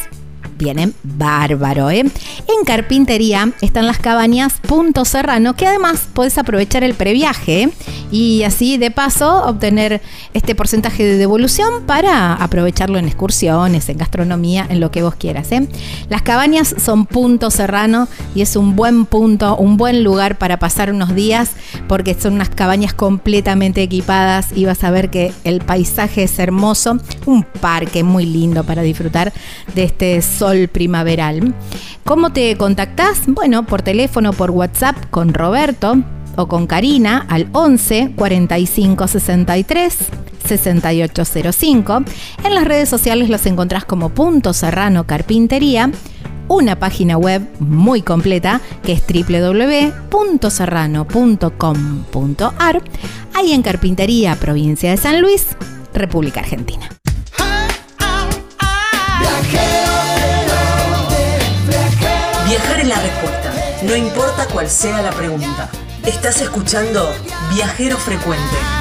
B: vienen bárbaro, ¿eh? En carpintería están las cabañas Punto Serrano, que además podés aprovechar el previaje ¿eh? y así de paso obtener este porcentaje de devolución para aprovecharlo en excursiones, en gastronomía, en lo que vos quieras. ¿eh? Las cabañas son Punto Serrano y es un buen punto, un buen lugar para pasar unos días porque son unas cabañas completamente equipadas y vas a ver que el paisaje es hermoso, un parque muy lindo para disfrutar de este sol primaveral. ¿Cómo te contactás? Bueno, por teléfono, por WhatsApp con Roberto o con Karina al 11 45 63 6805. En las redes sociales los encontrás como Punto Serrano Carpintería, una página web muy completa que es www.serrano.com.ar, ahí en Carpintería, provincia de San Luis, República Argentina.
G: Viajar es la respuesta, no importa cuál sea la pregunta. Estás escuchando Viajero Frecuente.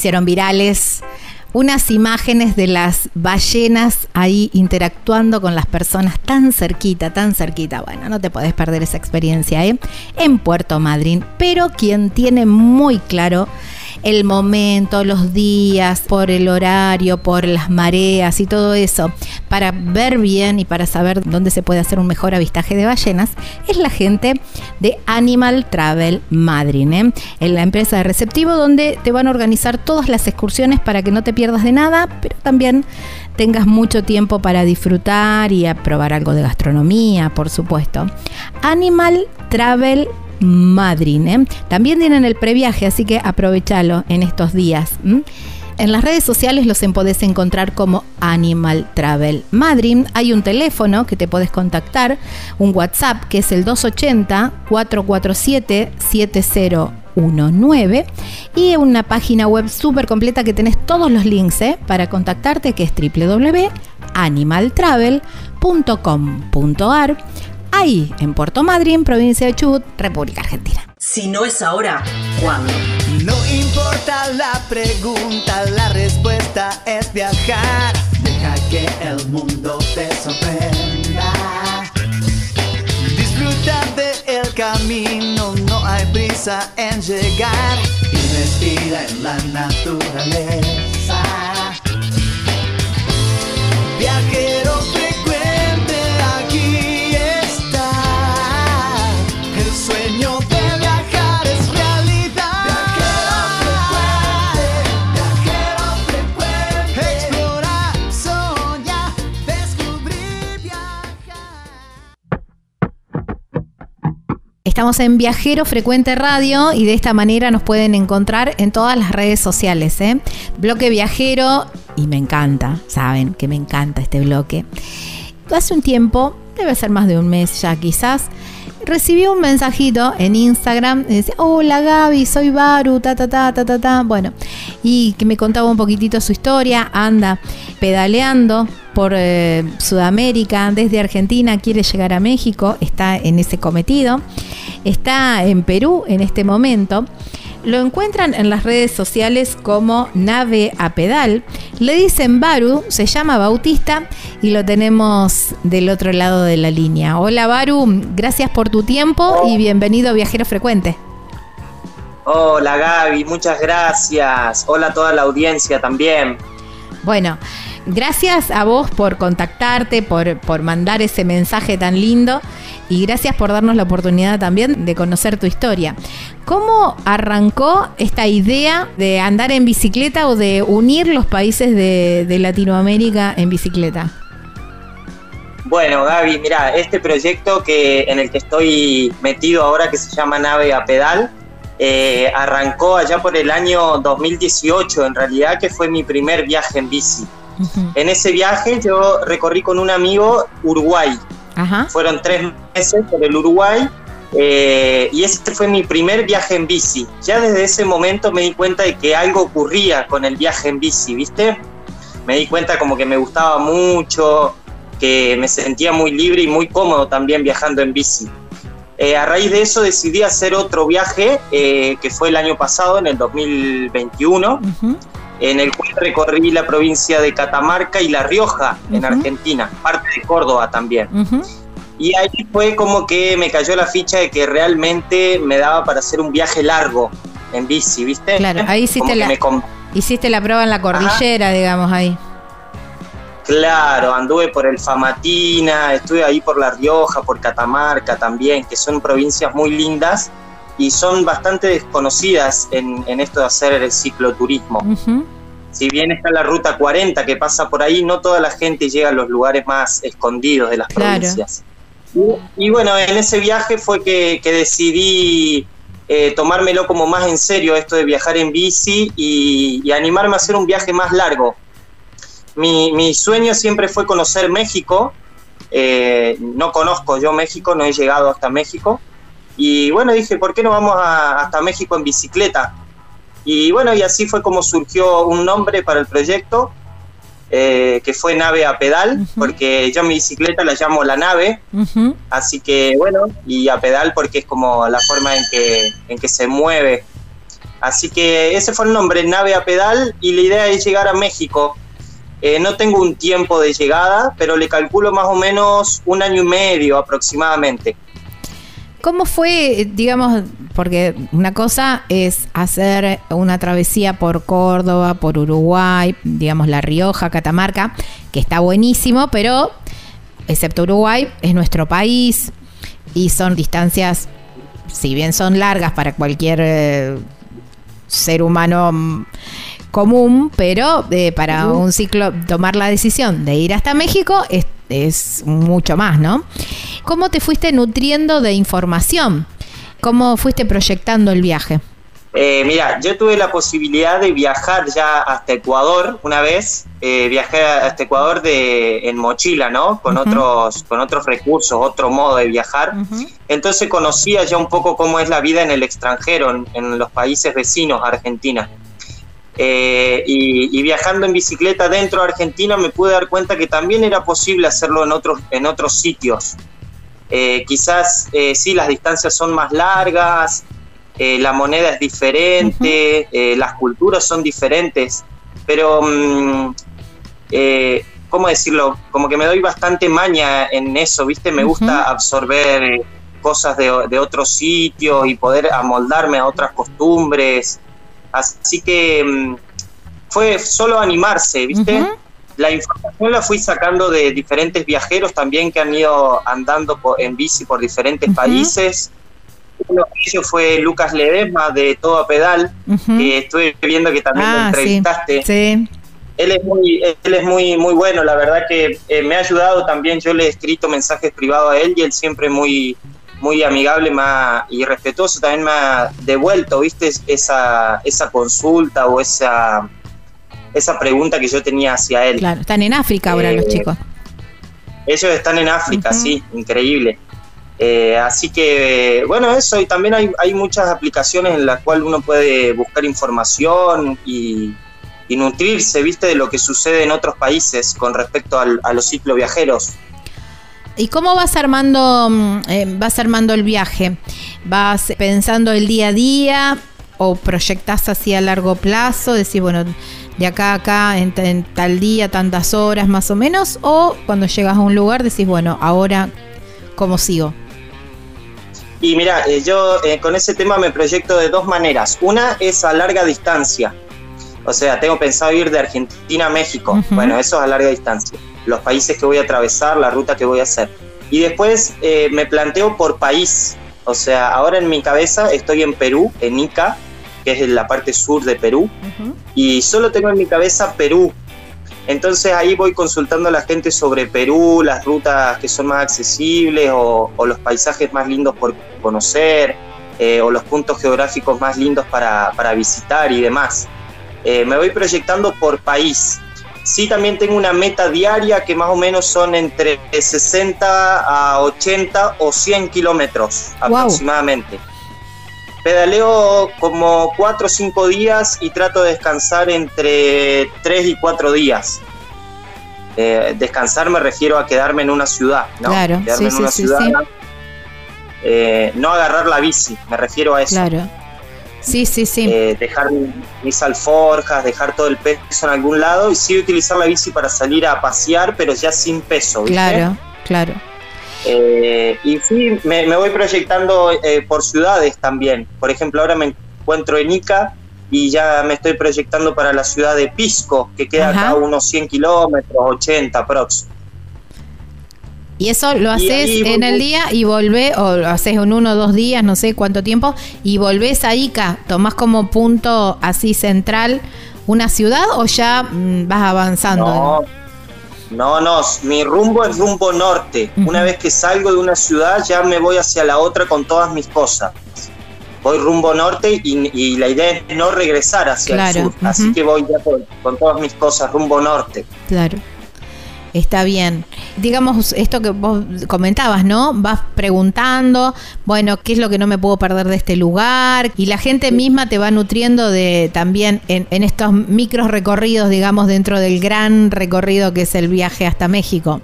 B: Hicieron virales unas imágenes de las ballenas ahí interactuando con las personas tan cerquita, tan cerquita. Bueno, no te podés perder esa experiencia ¿eh? en Puerto Madryn. Pero quien tiene muy claro el momento, los días, por el horario, por las mareas y todo eso, para ver bien y para saber dónde se puede hacer un mejor avistaje de ballenas, es la gente de Animal Travel Madrid, ¿eh? en la empresa de receptivo donde te van a organizar todas las excursiones para que no te pierdas de nada, pero también tengas mucho tiempo para disfrutar y a probar algo de gastronomía, por supuesto. Animal Travel Madrid. ¿eh? También tienen el previaje, así que aprovechalo en estos días. En las redes sociales los podés encontrar como Animal Travel Madrid. Hay un teléfono que te podés contactar, un WhatsApp que es el 280-447-7019 y una página web súper completa que tenés todos los links ¿eh? para contactarte que es www.animaltravel.com.ar ahí en Puerto Madryn, provincia de Chubut, República Argentina.
C: Si no es ahora, ¿cuándo?
A: No importa la pregunta, la respuesta es viajar. Deja que el mundo te sorprenda. Disfruta del camino, no hay prisa en llegar. Y respira en la naturaleza.
B: Estamos en Viajero Frecuente Radio y de esta manera nos pueden encontrar en todas las redes sociales. ¿eh? Bloque Viajero y me encanta, saben que me encanta este bloque. Hace un tiempo, debe ser más de un mes ya quizás, recibí un mensajito en Instagram, dice, hola Gaby, soy Baru, ta ta ta ta ta ta. Bueno, y que me contaba un poquitito su historia, anda pedaleando por eh, Sudamérica, desde Argentina, quiere llegar a México, está en ese cometido, está en Perú en este momento. Lo encuentran en las redes sociales como Nave a Pedal. Le dicen Baru, se llama Bautista y lo tenemos del otro lado de la línea. Hola Baru, gracias por tu tiempo y bienvenido a Viajero Frecuente.
H: Hola Gaby, muchas gracias. Hola a toda la audiencia también.
B: Bueno, gracias a vos por contactarte, por, por mandar ese mensaje tan lindo y gracias por darnos la oportunidad también de conocer tu historia. ¿Cómo arrancó esta idea de andar en bicicleta o de unir los países de, de Latinoamérica en bicicleta?
H: Bueno, Gaby, mira, este proyecto que en el que estoy metido ahora, que se llama Nave a Pedal, eh, arrancó allá por el año 2018, en realidad, que fue mi primer viaje en bici. En ese viaje yo recorrí con un amigo Uruguay. Fueron tres meses por el Uruguay eh, y ese fue mi primer viaje en bici. Ya desde ese momento me di cuenta de que algo ocurría con el viaje en bici, ¿viste? Me di cuenta como que me gustaba mucho, que me sentía muy libre y muy cómodo también viajando en bici. Eh, a raíz de eso decidí hacer otro viaje eh, que fue el año pasado, en el 2021, en el cual recorrí la provincia de Catamarca y La Rioja, en Argentina, parte de Córdoba también. Y ahí fue como que me cayó la ficha de que realmente me daba para hacer un viaje largo en bici, ¿viste?
B: Claro, ahí hiciste, la, hiciste la prueba en la cordillera, digamos, ahí.
H: Claro, anduve por el Famatina, estuve ahí por La Rioja, por Catamarca también, que son provincias muy lindas y son bastante desconocidas en, esto de hacer el cicloturismo. Si bien está la ruta 40 que pasa por ahí, no toda la gente llega a los lugares más escondidos de las provincias. Y, bueno, en ese viaje fue que, decidí eh, tomármelo como más en serio esto de viajar en bici y animarme a hacer un viaje más largo mi, sueño siempre fue conocer México. Eh, no conozco yo México, no he llegado hasta México. Y bueno, dije, ¿por qué no vamos hasta México en bicicleta? Y bueno, y así fue como surgió un nombre para el proyecto, eh, que fue Nave a Pedal, porque yo mi bicicleta la llamo la nave, así que bueno, y a pedal porque es como la forma en que, en que se mueve. Así que ese fue el nombre, Nave a Pedal, y la idea es llegar a México eh, no tengo un tiempo de llegada, pero le calculo más o menos un año y medio aproximadamente.
B: ¿Cómo fue, digamos, porque una cosa es hacer una travesía por Córdoba, por Uruguay, digamos La Rioja, Catamarca, que está buenísimo, pero excepto Uruguay, es nuestro país y son distancias, si bien son largas para cualquier eh, ser humano común, pero eh, para un ciclo tomar la decisión de ir hasta México es, es mucho más, ¿no? ¿Cómo te fuiste nutriendo de información? ¿Cómo fuiste proyectando el viaje?
H: Eh, mira, yo tuve la posibilidad de viajar ya hasta Ecuador una vez. Eh, viajé hasta Ecuador de, en mochila, ¿no? Con, otros, con otros recursos, otro modo de viajar. Entonces conocía ya un poco cómo es la vida en el extranjero, en, en los países vecinos, Argentina. Eh, y, viajando en bicicleta dentro de Argentina me pude dar cuenta que también era posible hacerlo en otros, en otros sitios. Eh, quizás eh, sí, las distancias son más largas, la moneda es diferente, las culturas son diferentes, pero, mm, ¿cómo decirlo? Como que me doy bastante maña en eso, ¿viste? Me gusta absorber cosas de, de otros sitios y poder amoldarme a otras costumbres. Así que mm, fue solo animarse, ¿viste? La información la fui sacando de diferentes viajeros también que han ido andando en bici por diferentes países. Uno de ellos fue Lucas Ledesma de Todo a Pedal, que estuve viendo que también lo ah, entrevistaste. Sí, Él es muy, él es muy, muy bueno, la verdad que eh, me ha ayudado también. Yo le he escrito mensajes privados a él y él siempre muy, muy amigable ha- y respetuoso, también me ha devuelto, viste, esa, esa consulta o esa, esa pregunta que yo tenía hacia él.
B: Claro, están en África ahora
H: Eh,
B: los chicos.
H: Ellos están en África, sí, increíble. Eh, así que, bueno, eso, y también hay, hay muchas aplicaciones en las cuales uno puede buscar información y, y nutrirse, viste, de lo que sucede en otros países con respecto al- a los cicloviajeros.
B: ¿Y cómo vas armando, mm, eh, vas armando el viaje? ¿Vas pensando el día a día o proyectás así a largo plazo? Decir, bueno, de acá a acá, en, ta- en tal día, tantas horas más o menos. O cuando llegas a un lugar decís, bueno, ahora, ¿cómo sigo?
H: Y mira, eh, yo eh, con ese tema me proyecto de dos maneras. Una es a larga distancia. O sea, tengo pensado ir de Argentina a México. Bueno, eso es a larga distancia. Los países que voy a atravesar, la ruta que voy a hacer. Y después eh, me planteo por país. O sea, ahora en mi cabeza estoy en Perú, en Ica, que es en la parte sur de Perú. Y solo tengo en mi cabeza Perú. Entonces ahí voy consultando a la gente sobre Perú, las rutas que son más accesibles o, o los paisajes más lindos por conocer eh, o los puntos geográficos más lindos para, para visitar y demás. Eh, me voy proyectando por país. Sí, también tengo una meta diaria que más o menos son entre 60 a 80 o 100 kilómetros aproximadamente. Pedaleo como 4 o 5 días y trato de descansar entre 3 y 4 días. Eh, descansar me refiero a quedarme en una ciudad, ¿no?
B: Claro,
H: quedarme
B: sí,
H: en
B: sí,
H: una
B: sí,
H: ciudad.
B: sí.
H: Eh, no agarrar la bici, me refiero a eso.
B: Claro. Sí, sí, sí.
H: Eh, dejar mi- mis alforjas, dejar todo el peso en algún lado y sí utilizar la bici para salir a pasear, pero ya sin peso, ¿viste?
B: claro, claro.
H: Eh, y sí, me, me voy proyectando eh, por ciudades también. Por ejemplo, ahora me encuentro en Ica y ya me estoy proyectando para la ciudad de Pisco, que queda
B: Ajá.
H: acá a unos 100 kilómetros, 80 prox.
B: Y eso lo haces en el día y volvés, o lo haces en uno o dos días, no sé cuánto tiempo, y volvés a Ica. ¿Tomás como punto así central una ciudad o ya mm, vas avanzando?
H: No, no, no, mi rumbo es rumbo norte. Una vez que salgo de una ciudad, ya me voy hacia la otra con todas mis cosas. Voy rumbo norte y, y la idea es no regresar hacia
B: Claro,
H: el sur. Así que voy ya con, con todas mis cosas rumbo norte.
B: Claro. Está bien. Digamos, esto que vos comentabas, ¿no? Vas preguntando, bueno, ¿qué es lo que no me puedo perder de este lugar? Y la gente misma te va nutriendo de también en, en estos micros recorridos, digamos, dentro del gran recorrido que es el viaje hasta México.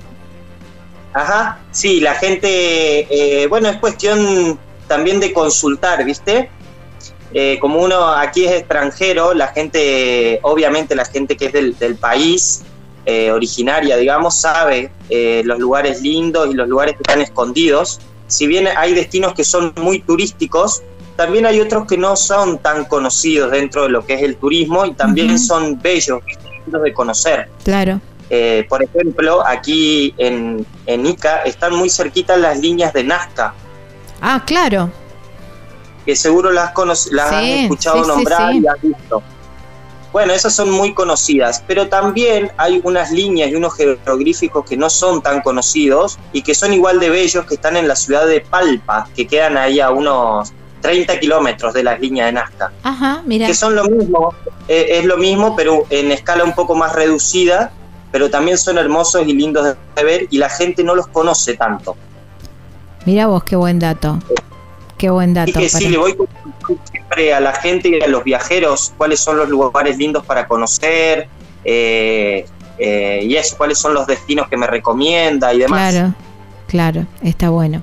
H: Ajá, sí, la gente, eh, bueno, es cuestión también de consultar, ¿viste? Eh, como uno aquí es extranjero, la gente, obviamente la gente que es del, del país, eh, originaria, digamos, sabe eh, los lugares lindos y los lugares que están escondidos. Si bien hay destinos que son muy turísticos, también hay otros que no son tan conocidos dentro de lo que es el turismo y también son bellos, lindos de conocer.
B: Claro.
H: Eh, por ejemplo, aquí en, en Ica están muy cerquitas las líneas de Nazca,
B: Ah, claro.
H: que seguro las, las has escuchado
B: sí,
H: nombrar
B: sí.
H: y has visto. Bueno, esas son muy conocidas, pero también hay unas líneas y unos jeroglíficos que no son tan conocidos y que son igual de bellos que están en la ciudad de Palpa, que quedan ahí a unos 30 kilómetros de las líneas de Nazca.
B: Ajá, mira.
H: que son lo mismo, eh, es lo mismo, pero en escala un poco más reducida, pero también son hermosos y lindos de, de ver y la gente no los conoce tanto.
B: Mira vos, qué buen dato. Qué buen dato.
H: Y que sí, le voy siempre a la gente y a los viajeros cuáles son los lugares lindos para conocer eh, eh, y eso, cuáles son los destinos que me recomienda y demás.
B: Claro, claro, está bueno.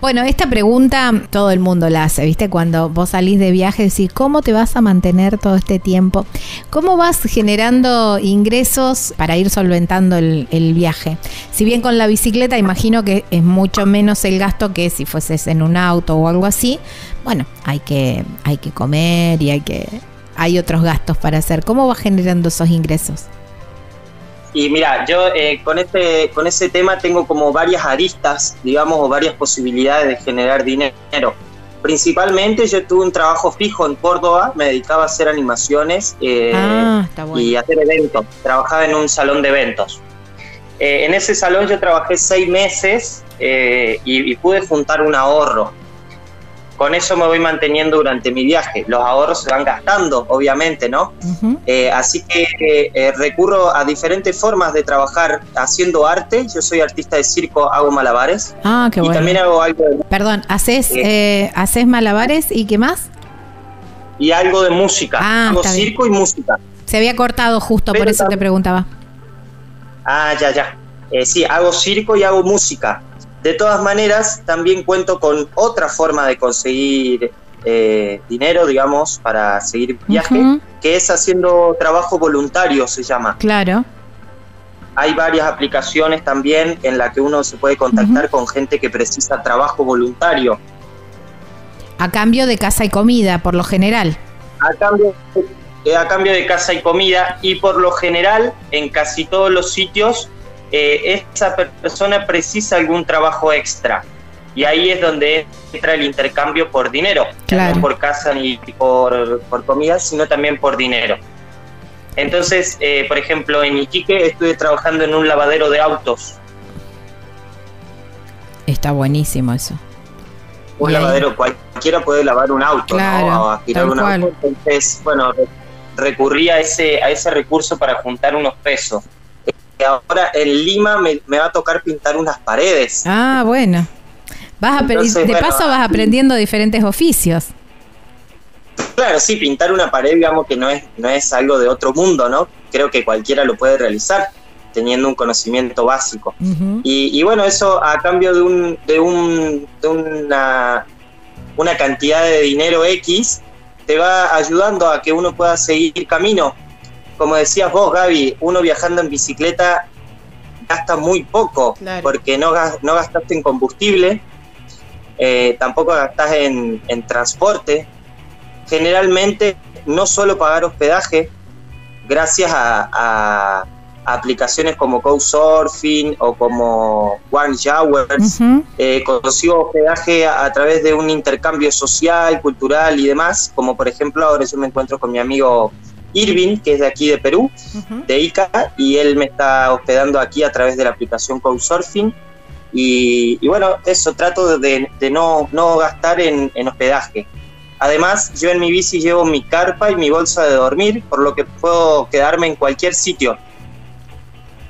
B: Bueno, esta pregunta todo el mundo la hace, ¿viste? Cuando vos salís de viaje, decís, ¿cómo te vas a mantener todo este tiempo? ¿Cómo vas generando ingresos para ir solventando el, el viaje? Si bien con la bicicleta imagino que es mucho menos el gasto que si fueses en un auto o algo así, bueno, hay que, hay que comer y hay que... Hay otros gastos para hacer. ¿Cómo vas generando esos ingresos?
H: Y mira, yo eh, con, este, con ese tema tengo como varias aristas, digamos, o varias posibilidades de generar dinero. Principalmente yo tuve un trabajo fijo en Córdoba, me dedicaba a hacer animaciones eh,
B: ah, bueno.
H: y hacer eventos. Trabajaba en un salón de eventos. Eh, en ese salón yo trabajé seis meses eh, y, y pude juntar un ahorro. Con eso me voy manteniendo durante mi viaje. Los ahorros se van gastando, obviamente, ¿no? Eh, así que eh, recurro a diferentes formas de trabajar haciendo arte. Yo soy artista de circo, hago malabares.
B: Ah, qué
H: y
B: bueno.
H: también hago algo de,
B: Perdón, ¿haces, eh, ¿haces malabares y qué más?
H: y algo de música.
B: Ah,
H: hago
B: está bien.
H: circo y música.
B: Se había cortado justo, por eso te preguntaba.
H: Ah, ya, ya. Eh, sí, hago circo y hago música. De todas maneras, también cuento con otra forma de conseguir eh, dinero, digamos, para seguir viaje, que es haciendo trabajo voluntario, se llama.
B: Claro.
H: Hay varias aplicaciones también en las que uno se puede contactar con gente que precisa trabajo voluntario.
B: A cambio de casa y comida, por lo general.
H: A cambio, eh, a cambio de casa y comida y por lo general en casi todos los sitios eh, esa per- persona precisa algún trabajo extra y ahí es donde entra el intercambio por dinero,
B: Claro.
H: no por casa ni por, por comida, sino también por dinero. Entonces, eh, por ejemplo, en Iquique estuve trabajando en un lavadero de autos,
B: Está buenísimo eso.
H: un lavadero cualquiera puede lavar un auto,
B: Claro,
H: ¿no? O aspirar un auto. Entonces, bueno, re- recurrí a ese, a ese recurso para juntar unos pesos. Ahora en Lima me, me va a tocar pintar unas paredes.
B: Ah, bueno. Vas
H: Entonces,
B: de
H: bueno,
B: paso vas aprendiendo diferentes oficios.
H: Claro, sí, pintar una pared, digamos que no es, no es algo de otro mundo, ¿no? Creo que cualquiera lo puede realizar teniendo un conocimiento básico. Y, y bueno, eso a cambio de, un, de, un, de una, una cantidad de dinero X, te va ayudando a que uno pueda seguir camino. Como decías vos, Gaby, uno viajando en bicicleta gasta muy poco,
B: Claro.
H: porque no, no gastaste en combustible, eh, tampoco gastas en, en transporte. Generalmente, no solo pagar hospedaje, gracias a, a- a aplicaciones como Couchsurfing o como One Showers, eh, consigo hospedaje a, a través de un intercambio social, cultural y demás, como por ejemplo ahora yo me encuentro con mi amigo Irving, que es de aquí de Perú, de Ica, y él me está hospedando aquí a través de la aplicación Couchsurfing. Y, y bueno, eso, trato de, de no, no gastar en, en hospedaje. Además, yo en mi bici llevo mi carpa y mi bolsa de dormir, por lo que puedo quedarme en cualquier sitio.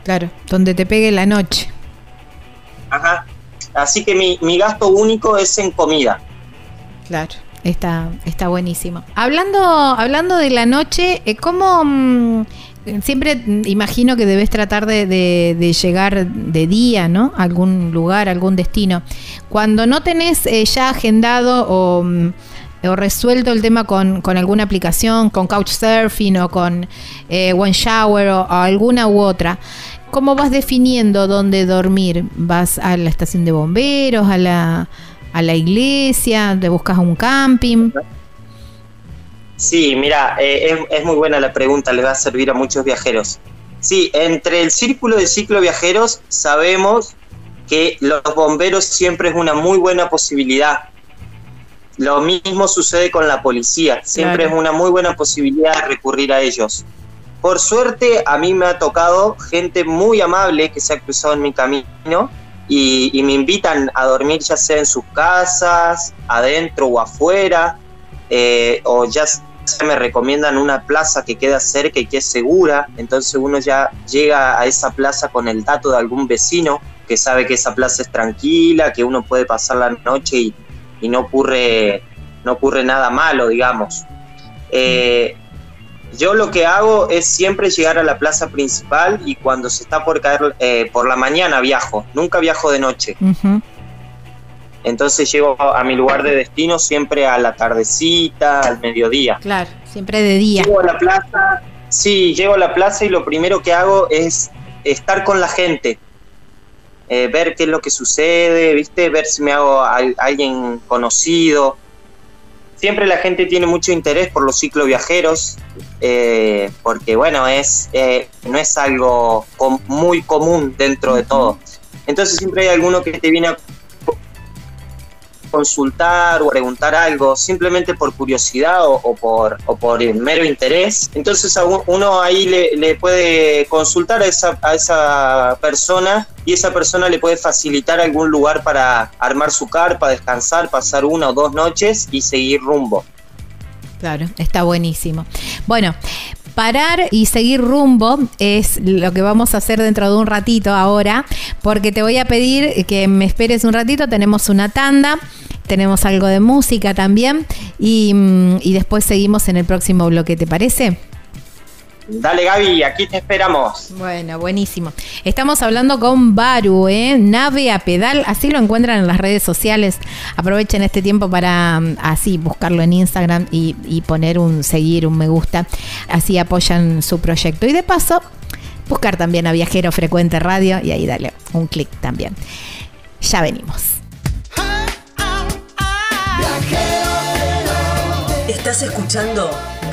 B: Claro, donde te pegue la noche.
H: Ajá. Así que mi, mi gasto único es en comida.
B: Claro. Está, está buenísimo. Hablando, hablando de la noche, eh, ¿cómo mm, siempre imagino que debes tratar de, llegar de día, ¿no? A algún lugar, algún destino. Cuando no tenés eh, ya agendado o, mm, resuelto el tema con, con alguna aplicación, con Couchsurfing o con eh, One Shower o, o alguna u otra, ¿cómo vas definiendo dónde dormir? ¿Vas a la estación de bomberos, a la, a la iglesia, te buscas un camping?
H: Sí, mira, eh, es, es muy buena la pregunta, le va a servir a muchos viajeros. Sí, entre el círculo de ciclo viajeros sabemos que los bomberos siempre es una muy buena posibilidad. Lo mismo sucede con la policía, siempre
B: Claro.
H: es una muy buena posibilidad de recurrir a ellos. Por suerte, a mí me ha tocado gente muy amable que se ha cruzado en mi camino y, me invitan a dormir ya sea en sus casas, adentro o afuera, eh, o ya sea me recomiendan una plaza que queda cerca y que es segura, entonces uno ya llega a esa plaza con el dato de algún vecino que sabe que esa plaza es tranquila, que uno puede pasar la noche y, y no ocurre no ocurre nada malo, digamos. Eh, yo lo que hago es siempre llegar a la plaza principal y cuando se está por caer eh, por la mañana viajo, nunca viajo de noche. Entonces llego a mi lugar de destino siempre a la tardecita, al mediodía.
B: Claro, siempre de día.
H: Llego a la plaza, sí, llego a la plaza y lo primero que hago es estar con la gente, eh, ver qué es lo que sucede, ¿viste? Ver si me hago a alguien conocido. Siempre la gente tiene mucho interés por los cicloviajeros, eh, porque bueno, es, eh, no es algo com- muy común dentro de todo. Entonces siempre hay alguno que te viene a consultar o preguntar algo simplemente por curiosidad o, por, o por mero interés. Entonces uno ahí le, le puede consultar a esa, a esa persona y esa persona le puede facilitar algún lugar para armar su carpa, descansar, pasar una o dos noches y seguir rumbo.
B: Claro, está buenísimo. Bueno, parar y seguir rumbo es lo que vamos a hacer dentro de un ratito ahora, porque te voy a pedir que me esperes un ratito, tenemos una tanda. Tenemos algo de música también y, mm, después seguimos en el próximo bloque, ¿te parece?
H: Dale Gaby, aquí te esperamos.
B: Bueno, buenísimo. Estamos hablando con Baru, ¿eh? nave a pedal, así lo encuentran en las redes sociales. Aprovechen este tiempo para mm, así buscarlo en Instagram y, y poner un seguir, un me gusta, así apoyan su proyecto. Y de paso, buscar también a Viajero Frecuente Radio y ahí dale un clic también. Ya venimos.
C: Estás escuchando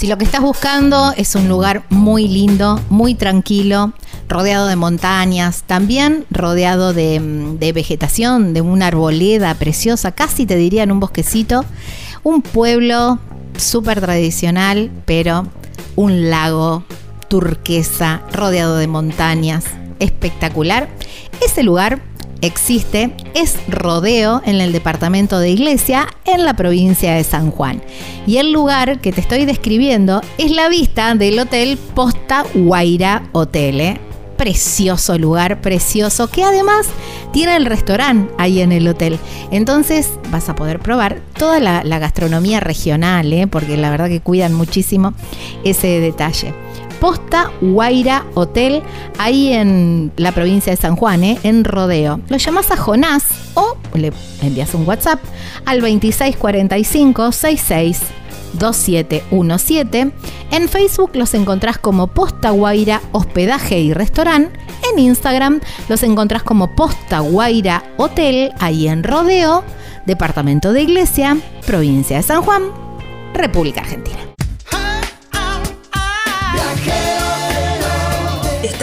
B: Si lo que estás buscando es un lugar muy lindo, muy tranquilo, rodeado de montañas, también rodeado de, mm, de vegetación, de una arboleda preciosa, casi te diría en un bosquecito, un pueblo súper tradicional, pero un lago turquesa rodeado de montañas, espectacular. Ese lugar existe, es Rodeo en el departamento de Iglesia, en la provincia de San Juan. Y el lugar que te estoy describiendo es la vista del hotel Posta Guaira Hotel. ¿eh? Precioso lugar, precioso, que además tiene el restaurante ahí en el hotel. Entonces vas a poder probar toda la, la gastronomía regional, ¿eh? porque la verdad que cuidan muchísimo ese detalle. Posta Guaira Hotel, ahí en la provincia de San Juan, ¿eh? en Rodeo. Lo llamas a Jonás o le envías un WhatsApp al 2645 66 2717. En Facebook los encontrás como Posta Guaira Hospedaje y Restaurante. En Instagram los encontrás como Posta Guaira Hotel, ahí en Rodeo, Departamento de Iglesia, provincia de San Juan, República Argentina.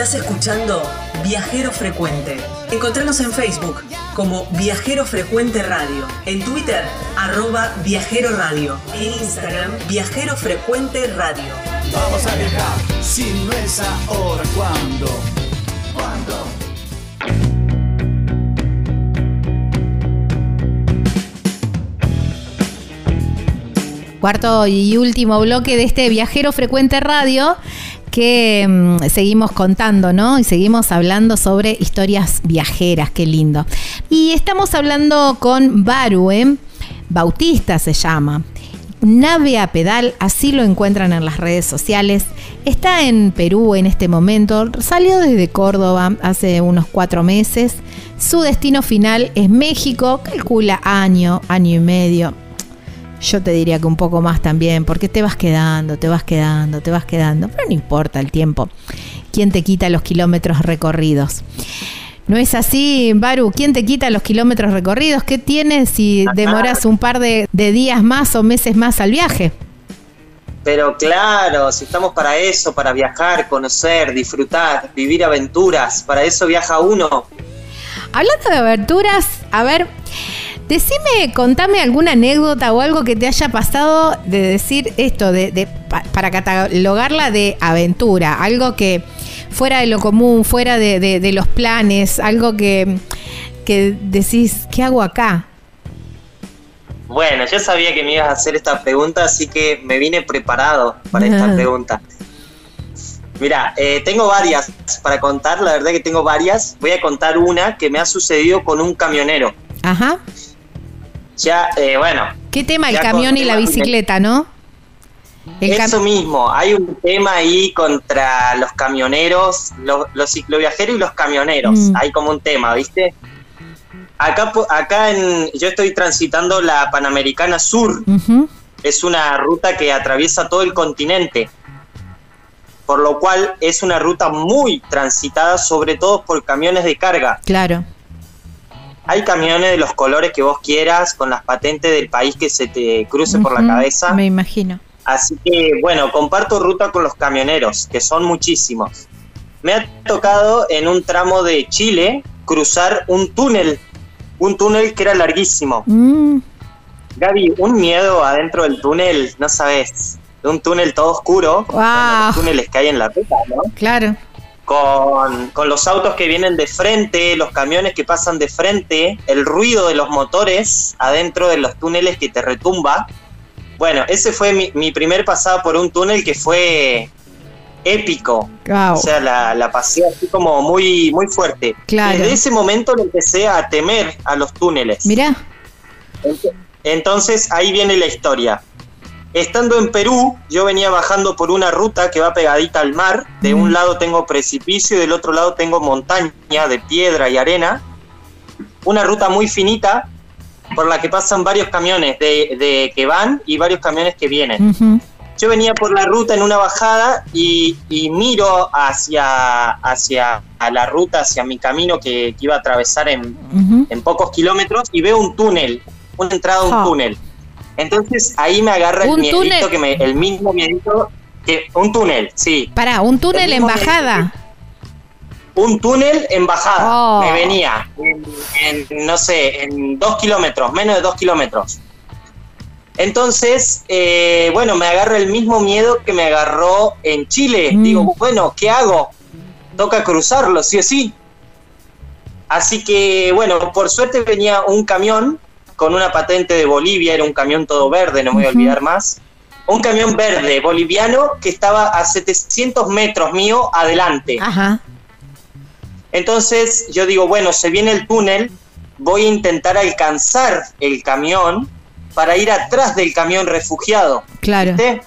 C: Estás escuchando Viajero Frecuente. Encontranos en Facebook como Viajero Frecuente Radio, en Twitter arroba Viajero Radio, en Instagram Viajero Frecuente Radio.
A: Vamos a viajar, si no es ahora, ¿cuándo? ¿Cuándo?
B: Cuarto y último bloque de este Viajero Frecuente Radio que mm, seguimos contando, ¿no? Y seguimos hablando sobre historias viajeras, qué lindo. Y estamos hablando con Baru, ¿eh? Bautista se llama. Nave a pedal, así lo encuentran en las redes sociales. Está en Perú en este momento. Salió desde Córdoba hace unos cuatro meses. Su destino final es México. Calcula año, año y medio. Yo te diría que un poco más también, porque te vas quedando, te vas quedando, te vas quedando. Pero no importa el tiempo. ¿Quién te quita los kilómetros recorridos? ¿No es así, Baru? ¿Quién te quita los kilómetros recorridos? ¿Qué tienes si demoras un par de, de días más o meses más al viaje?
H: Pero claro, si estamos para eso, para viajar, conocer, disfrutar, vivir aventuras, para eso viaja uno.
B: Hablando de aventuras, a ver, decime, contame alguna anécdota o algo que te haya pasado de decir esto, de, de- pa- para catalogarla de aventura, algo que fuera de lo común, fuera de, de- de los planes, algo que, que decís, ¿qué hago acá?
H: Bueno, yo sabía que me ibas a hacer esta pregunta, así que me vine preparado para esta
B: Ah.
H: pregunta. Mira, eh, tengo varias para contar, la verdad que tengo varias. Voy a contar una que me ha sucedido con un camionero.
B: Ajá.
H: Ya, eh, bueno,
B: ¿Qué tema? El camión y la bicicleta, ¿no? El
H: eso mismo, hay un tema ahí contra los camioneros, los, los cicloviajeros y los camioneros.
B: Mm.
H: Hay como un tema, ¿viste? Acá, acá en, yo estoy transitando la Panamericana Sur, es una ruta que atraviesa todo el continente, por lo cual es una ruta muy transitada, sobre todo por camiones de carga.
B: Claro.
H: Hay camiones de los colores que vos quieras, con las patentes del país que se te cruce por la cabeza.
B: Me imagino.
H: Así que, bueno, comparto ruta con los camioneros, que son muchísimos. Me ha tocado en un tramo de Chile cruzar un túnel, un túnel que era larguísimo.
B: Mm,
H: Gaby, un miedo adentro del túnel, no sabes, un túnel todo oscuro,
B: Wow.
H: los túneles que hay en la ruta, ¿no?
B: claro.
H: Con, con los autos que vienen de frente, los camiones que pasan de frente, el ruido de los motores adentro de los túneles que te retumba. Bueno, ese fue mi, mi primer pasada por un túnel que fue épico.
B: Wow.
H: O sea, la, la pasé así como muy, muy fuerte.
B: Claro.
H: Desde ese momento le empecé a temer a los túneles.
B: Mirá.
H: Entonces ahí viene la historia. Estando en Perú, yo venía bajando por una ruta que va pegadita al mar. De
B: Mm.
H: un lado tengo precipicio y del otro lado tengo montaña de piedra y arena. Una ruta muy finita por la que pasan varios camiones de, de que van y varios camiones que vienen. Yo venía por la ruta en una bajada y, y miro hacia, hacia a la ruta, hacia mi camino que, que iba a atravesar en, pocos kilómetros y veo un túnel, una entrada a un túnel. Entonces ahí me agarra el
B: ¿Un
H: miedito
B: túnel?
H: que me, el mismo miedito que un túnel, sí,
B: Pará, un túnel
H: El
B: en bajada.
H: un túnel en bajada.
B: Oh.
H: Me venía en, en, no sé, en dos kilómetros, menos de dos kilómetros. Entonces, eh, bueno, me agarra el mismo miedo que me agarró en Chile.
B: Mm.
H: Digo, bueno, ¿qué hago? Toca cruzarlo, sí o sí. Así que, bueno, por suerte venía un camión con una patente de Bolivia, era un camión todo verde, no me voy a olvidar más. Un camión verde boliviano que estaba a 700 metros mío adelante.
B: Ajá.
H: Entonces yo digo, bueno, se viene el túnel, voy a intentar alcanzar el camión para ir atrás del camión refugiado,
B: Claro.
H: ¿viste?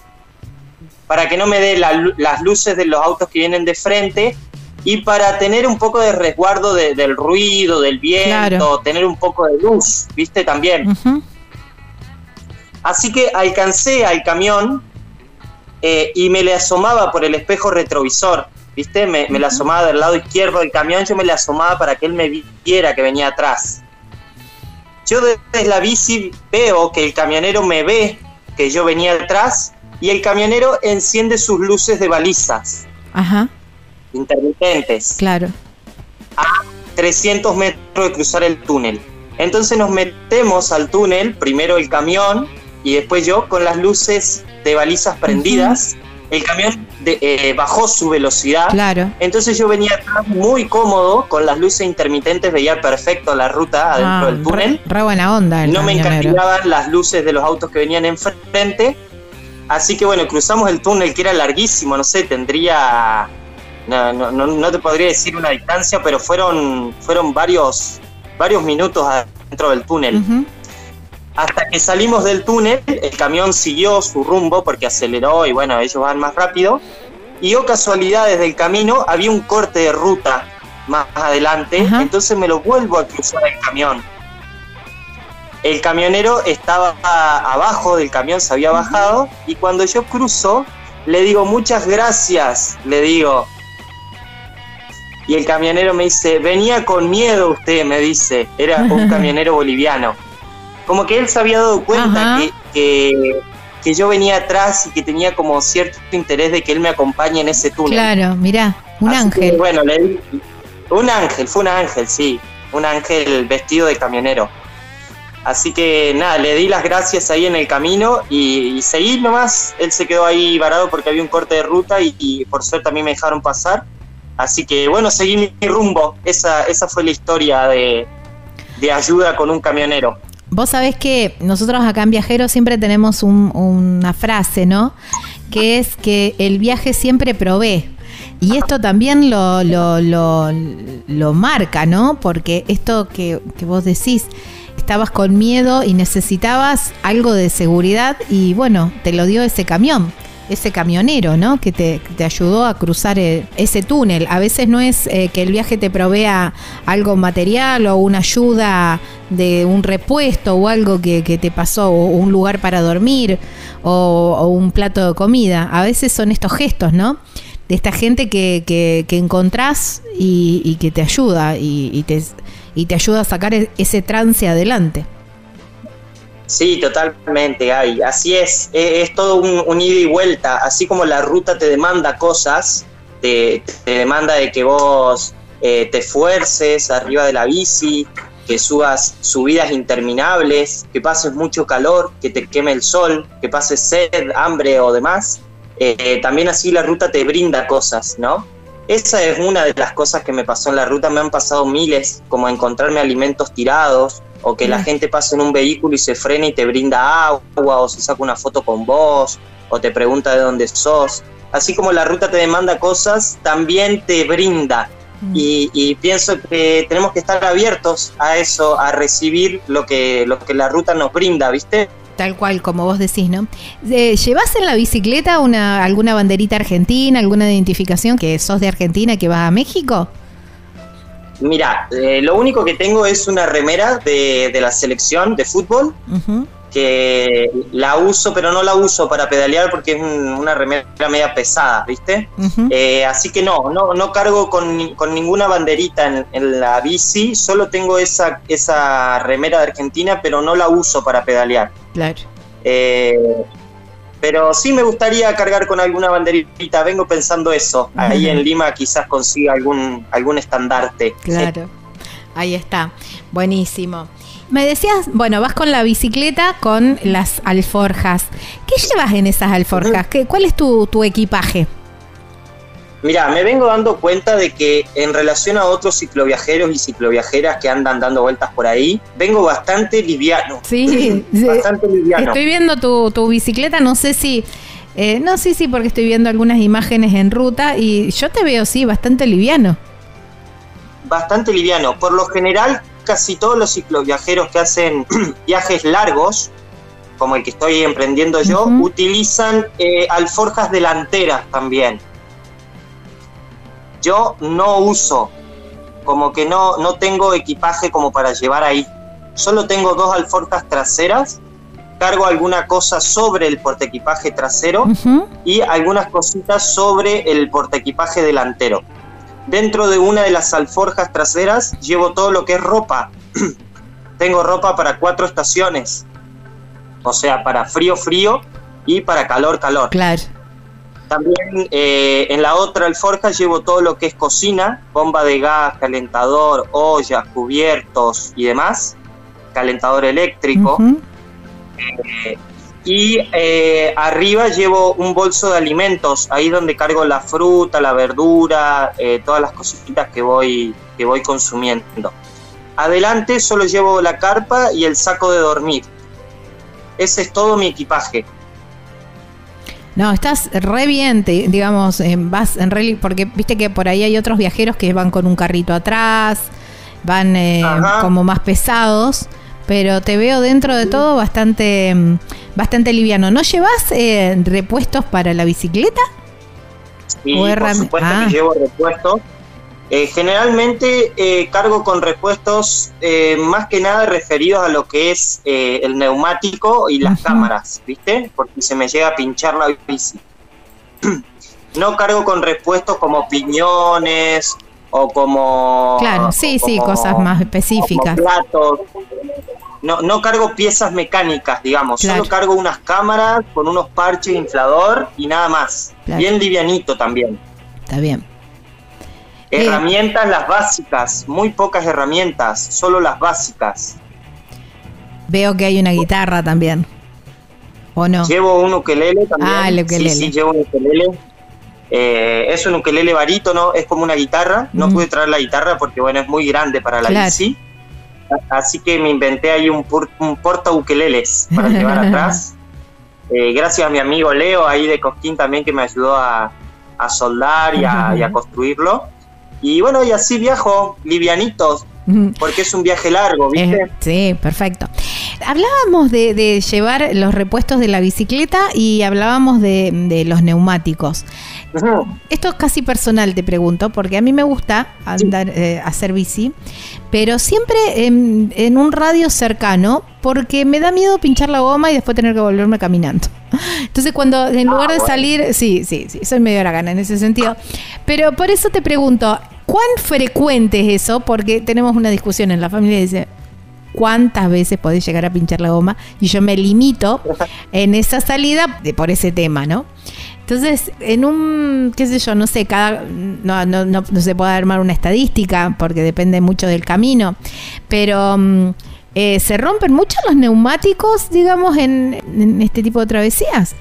H: Para que no me dé la las luces de los autos que vienen de frente y para tener un poco de resguardo de- del ruido, del viento,
B: Claro.
H: tener un poco de luz, ¿viste? También. Así que alcancé al camión eh, y me le asomaba por el espejo retrovisor, ¿viste? Me, me le asomaba del lado izquierdo del camión, yo me le asomaba para que él me viera que venía atrás. Yo desde la bici veo que el camionero me ve que yo venía atrás y el camionero enciende sus luces de balizas
B: Ajá.
H: Intermitentes.
B: Claro.
H: 300 metros de cruzar el túnel. Entonces nos metemos al túnel, primero el camión y después yo con las luces de balizas prendidas. El camión de- eh, bajó su velocidad.
B: Claro.
H: Entonces yo venía atrás muy cómodo, con las luces intermitentes veía perfecto la ruta adentro
B: Ah,
H: del túnel.
B: Re, re buena onda el
H: No me encantaban las luces de los autos que venían enfrente. Así que bueno, cruzamos el túnel que era larguísimo, no sé, tendría. No, no, no, te podría decir una distancia, pero fueron, fueron varios, varios minutos adentro del túnel. Hasta que salimos del túnel, el camión siguió su rumbo porque aceleró y bueno, ellos van más rápido. Y oh casualidad, desde el camino había un corte de ruta más adelante, entonces me lo vuelvo a cruzar el camión. El camionero estaba abajo del camión, se había bajado, y cuando yo cruzo, le digo muchas gracias, le digo. Y el camionero me dice, venía con miedo usted, me dice, era un camionero boliviano. Como que él se había dado cuenta que, que, que yo venía atrás y que tenía como cierto interés de que él me acompañe en ese túnel.
B: Claro, mirá, un
H: Así que,
B: ángel.
H: bueno, le di- un ángel, fue un ángel, sí, un ángel vestido de camionero. Así que nada, le di las gracias ahí en el camino y, y seguí nomás. Él se quedó ahí varado porque había un corte de ruta y, y por suerte a mí me dejaron pasar. Así que bueno, seguí mi, rumbo. Esa, esa fue la historia de, de ayuda con un camionero.
B: Vos sabés que nosotros acá en Viajeros siempre tenemos un- una frase, ¿no? Que es que el viaje siempre provee. Y esto también lo, lo, lo, lo marca, ¿no? Porque esto que, que vos decís, estabas con miedo y necesitabas algo de seguridad y bueno, te lo dio ese camión, ese camionero, ¿no? Que te, te ayudó a cruzar eh, ese túnel. A veces no es eh, que el viaje te provea algo material o una ayuda de un repuesto o algo que, te pasó, o un lugar para dormir o, o un plato de comida. A veces son estos gestos, ¿no? De esta gente que, que, que encontrás y, y que te ayuda y, y te, y te ayuda a sacar e- ese trance adelante.
H: Sí, totalmente, Gaby. Así es, e, es, todo un, ida y vuelta. Así como la ruta te demanda cosas, te, te demanda de que vos eh, te esfuerces arriba de la bici, que subas subidas interminables, que pases mucho calor, que te queme el sol, que pases sed, hambre o demás. Eh, también así la ruta te brinda cosas, ¿no? Esa es una de las cosas que me pasó en la ruta, me han pasado miles, como encontrarme alimentos tirados, o que la gente pase en un vehículo y se frena y te brinda agua, o se saca una foto con vos, o te pregunta de dónde sos. Así como la ruta te demanda cosas, también te brinda. Y, y, pienso que tenemos que estar abiertos a eso, a recibir lo que, lo que la ruta nos brinda, ¿viste?
B: Tal cual, como vos decís, ¿no? Eh, ¿Llevas en la bicicleta una, alguna banderita argentina, alguna identificación que sos de Argentina que vas a México?
H: Mira, eh, lo único que tengo es una remera de, de la selección de fútbol. Que la uso, pero no la uso para pedalear porque es una remera media pesada, ¿viste? Eh, así que no, no, no cargo con, con ninguna banderita en, en, la bici, solo tengo esa, esa remera de Argentina, pero no la uso para pedalear.
B: Claro.
H: Eh, pero sí me gustaría cargar con alguna banderita, vengo pensando eso. Ahí en Lima quizás consiga algún, algún estandarte.
B: Claro, ahí está, buenísimo. Me decías, bueno, vas con la bicicleta con las alforjas. ¿Qué llevas en esas alforjas? ¿Qué, ¿Cuál es tu, tu equipaje?
H: Mira, me vengo dando cuenta de que en relación a otros cicloviajeros y cicloviajeras que andan dando vueltas por ahí, vengo bastante liviano.
B: Sí,
H: bastante liviano.
B: Estoy viendo tu, tu bicicleta, no sé si... Eh, no, sí, sí, porque estoy viendo algunas imágenes en ruta y yo te veo, sí, bastante liviano.
H: Bastante liviano. Por lo general, casi todos los cicloviajeros que hacen viajes largos, como el que estoy emprendiendo yo, utilizan eh, alforjas delanteras también. Yo no uso, como que no, no tengo equipaje como para llevar ahí. Solo tengo dos alforjas traseras, cargo alguna cosa sobre el portaequipaje trasero y algunas cositas sobre el portaequipaje delantero. Dentro de una de las alforjas traseras llevo todo lo que es ropa. Tengo ropa para cuatro estaciones. O sea, para frío, frío y para calor, calor.
B: Claro.
H: También eh, en la otra alforja llevo todo lo que es cocina, bomba de gas, calentador, ollas, cubiertos y demás. Calentador eléctrico. Eh, y eh, arriba llevo un bolso de alimentos, ahí donde cargo la fruta, la verdura, todas las cositas que voy, que voy consumiendo. Adelante solo llevo la carpa y el saco de dormir. Ese es todo mi equipaje.
B: No, estás re bien, te, digamos, eh, vas en rally, porque viste que por ahí hay otros viajeros que van con un carrito atrás, van eh, como más pesados pero te veo dentro de todo bastante, bastante liviano. ¿No llevas eh, repuestos para la bicicleta?
H: Sí, por supuesto ah. que llevo repuestos. Eh, generalmente eh, cargo con repuestos eh, más que nada referidos a lo que es el neumático y las uh -huh. cámaras, ¿viste? Porque se me llega a pinchar la bici. no cargo con repuestos como piñones o como...
B: Claro, sí, sí, cosas más específicas.
H: Platos. No, no cargo piezas mecánicas, digamos, claro. solo cargo unas cámaras con unos parches inflador y nada más. Claro. Bien livianito también.
B: Está bien.
H: Herramientas, las básicas, muy pocas herramientas, solo las básicas.
B: Veo que hay una guitarra también. ¿O no?
H: Llevo un ukelele también.
B: Ah, el ukelele.
H: Sí, sí, llevo un ukelele. Eh, es un ukelele barítono, es como una guitarra. No mm. pude traer la guitarra porque, bueno, es muy grande para la claro. bici. Así que me inventé ahí un, un porta ukeleles para llevar atrás. Eh, gracias a mi amigo Leo ahí de Cosquín también que me ayudó a, a soldar y a, y a, construirlo. Y bueno, y así viajo livianitos, porque es un viaje largo, ¿viste?
B: Eh, sí, perfecto. Hablábamos de, de, llevar los repuestos de la bicicleta y hablábamos de, de los neumáticos. Esto es casi personal, te pregunto, porque a mí me gusta andar, sí. eh, hacer bici, pero siempre en, en, un radio cercano, porque me da miedo pinchar la goma y después tener que volverme caminando. Entonces, cuando en lugar ah, de salir, sí, sí, sí, soy medio la gana en ese sentido. Pero por eso te pregunto, ¿cuán frecuente es eso? Porque tenemos una discusión en la familia y dice, cuántas veces podés llegar a pinchar la goma y yo me limito en esa salida por ese tema, ¿no? Entonces, en un, qué sé yo, no sé, cada, no, no, no, se puede armar una estadística porque depende mucho del camino, pero mm, eh, se rompen mucho los neumáticos, digamos, en este tipo de travesías.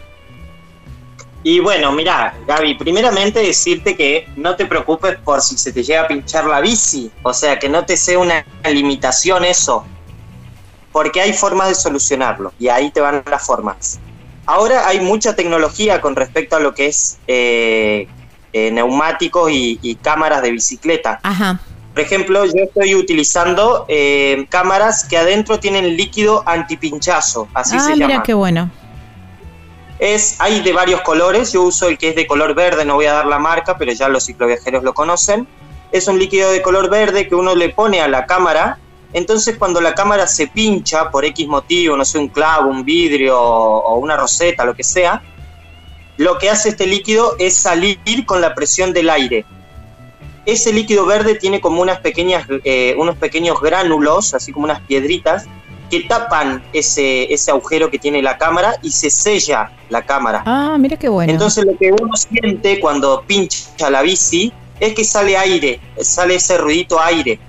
H: Y bueno, mira, Gaby, primeramente decirte que no te preocupes por si se te llega a pinchar la bici, o sea, que no te sea una limitación eso, porque hay formas de solucionarlo y ahí te van las formas. Ahora hay mucha tecnología con respecto a lo que es eh, eh, neumáticos y, y cámaras de bicicleta.
B: Ajá.
H: Por ejemplo, yo estoy utilizando eh, cámaras que adentro tienen líquido antipinchazo, así
B: ah,
H: se
B: mira
H: llama.
B: qué bueno.
H: Es, hay de varios colores, yo uso el que es de color verde, no voy a dar la marca, pero ya los cicloviajeros lo conocen. Es un líquido de color verde que uno le pone a la cámara, entonces cuando la cámara se pincha por X motivo, no sé, un clavo, un vidrio o una roseta, lo que sea, lo que hace este líquido es salir con la presión del aire. Ese líquido verde tiene como unas pequeñas, eh, unos pequeños gránulos, así como unas piedritas, que tapan ese, ese agujero que tiene la cámara y se sella la cámara.
B: Ah, mira qué bueno.
H: Entonces lo que uno siente cuando pincha la bici es que sale aire, sale ese ruidito aire.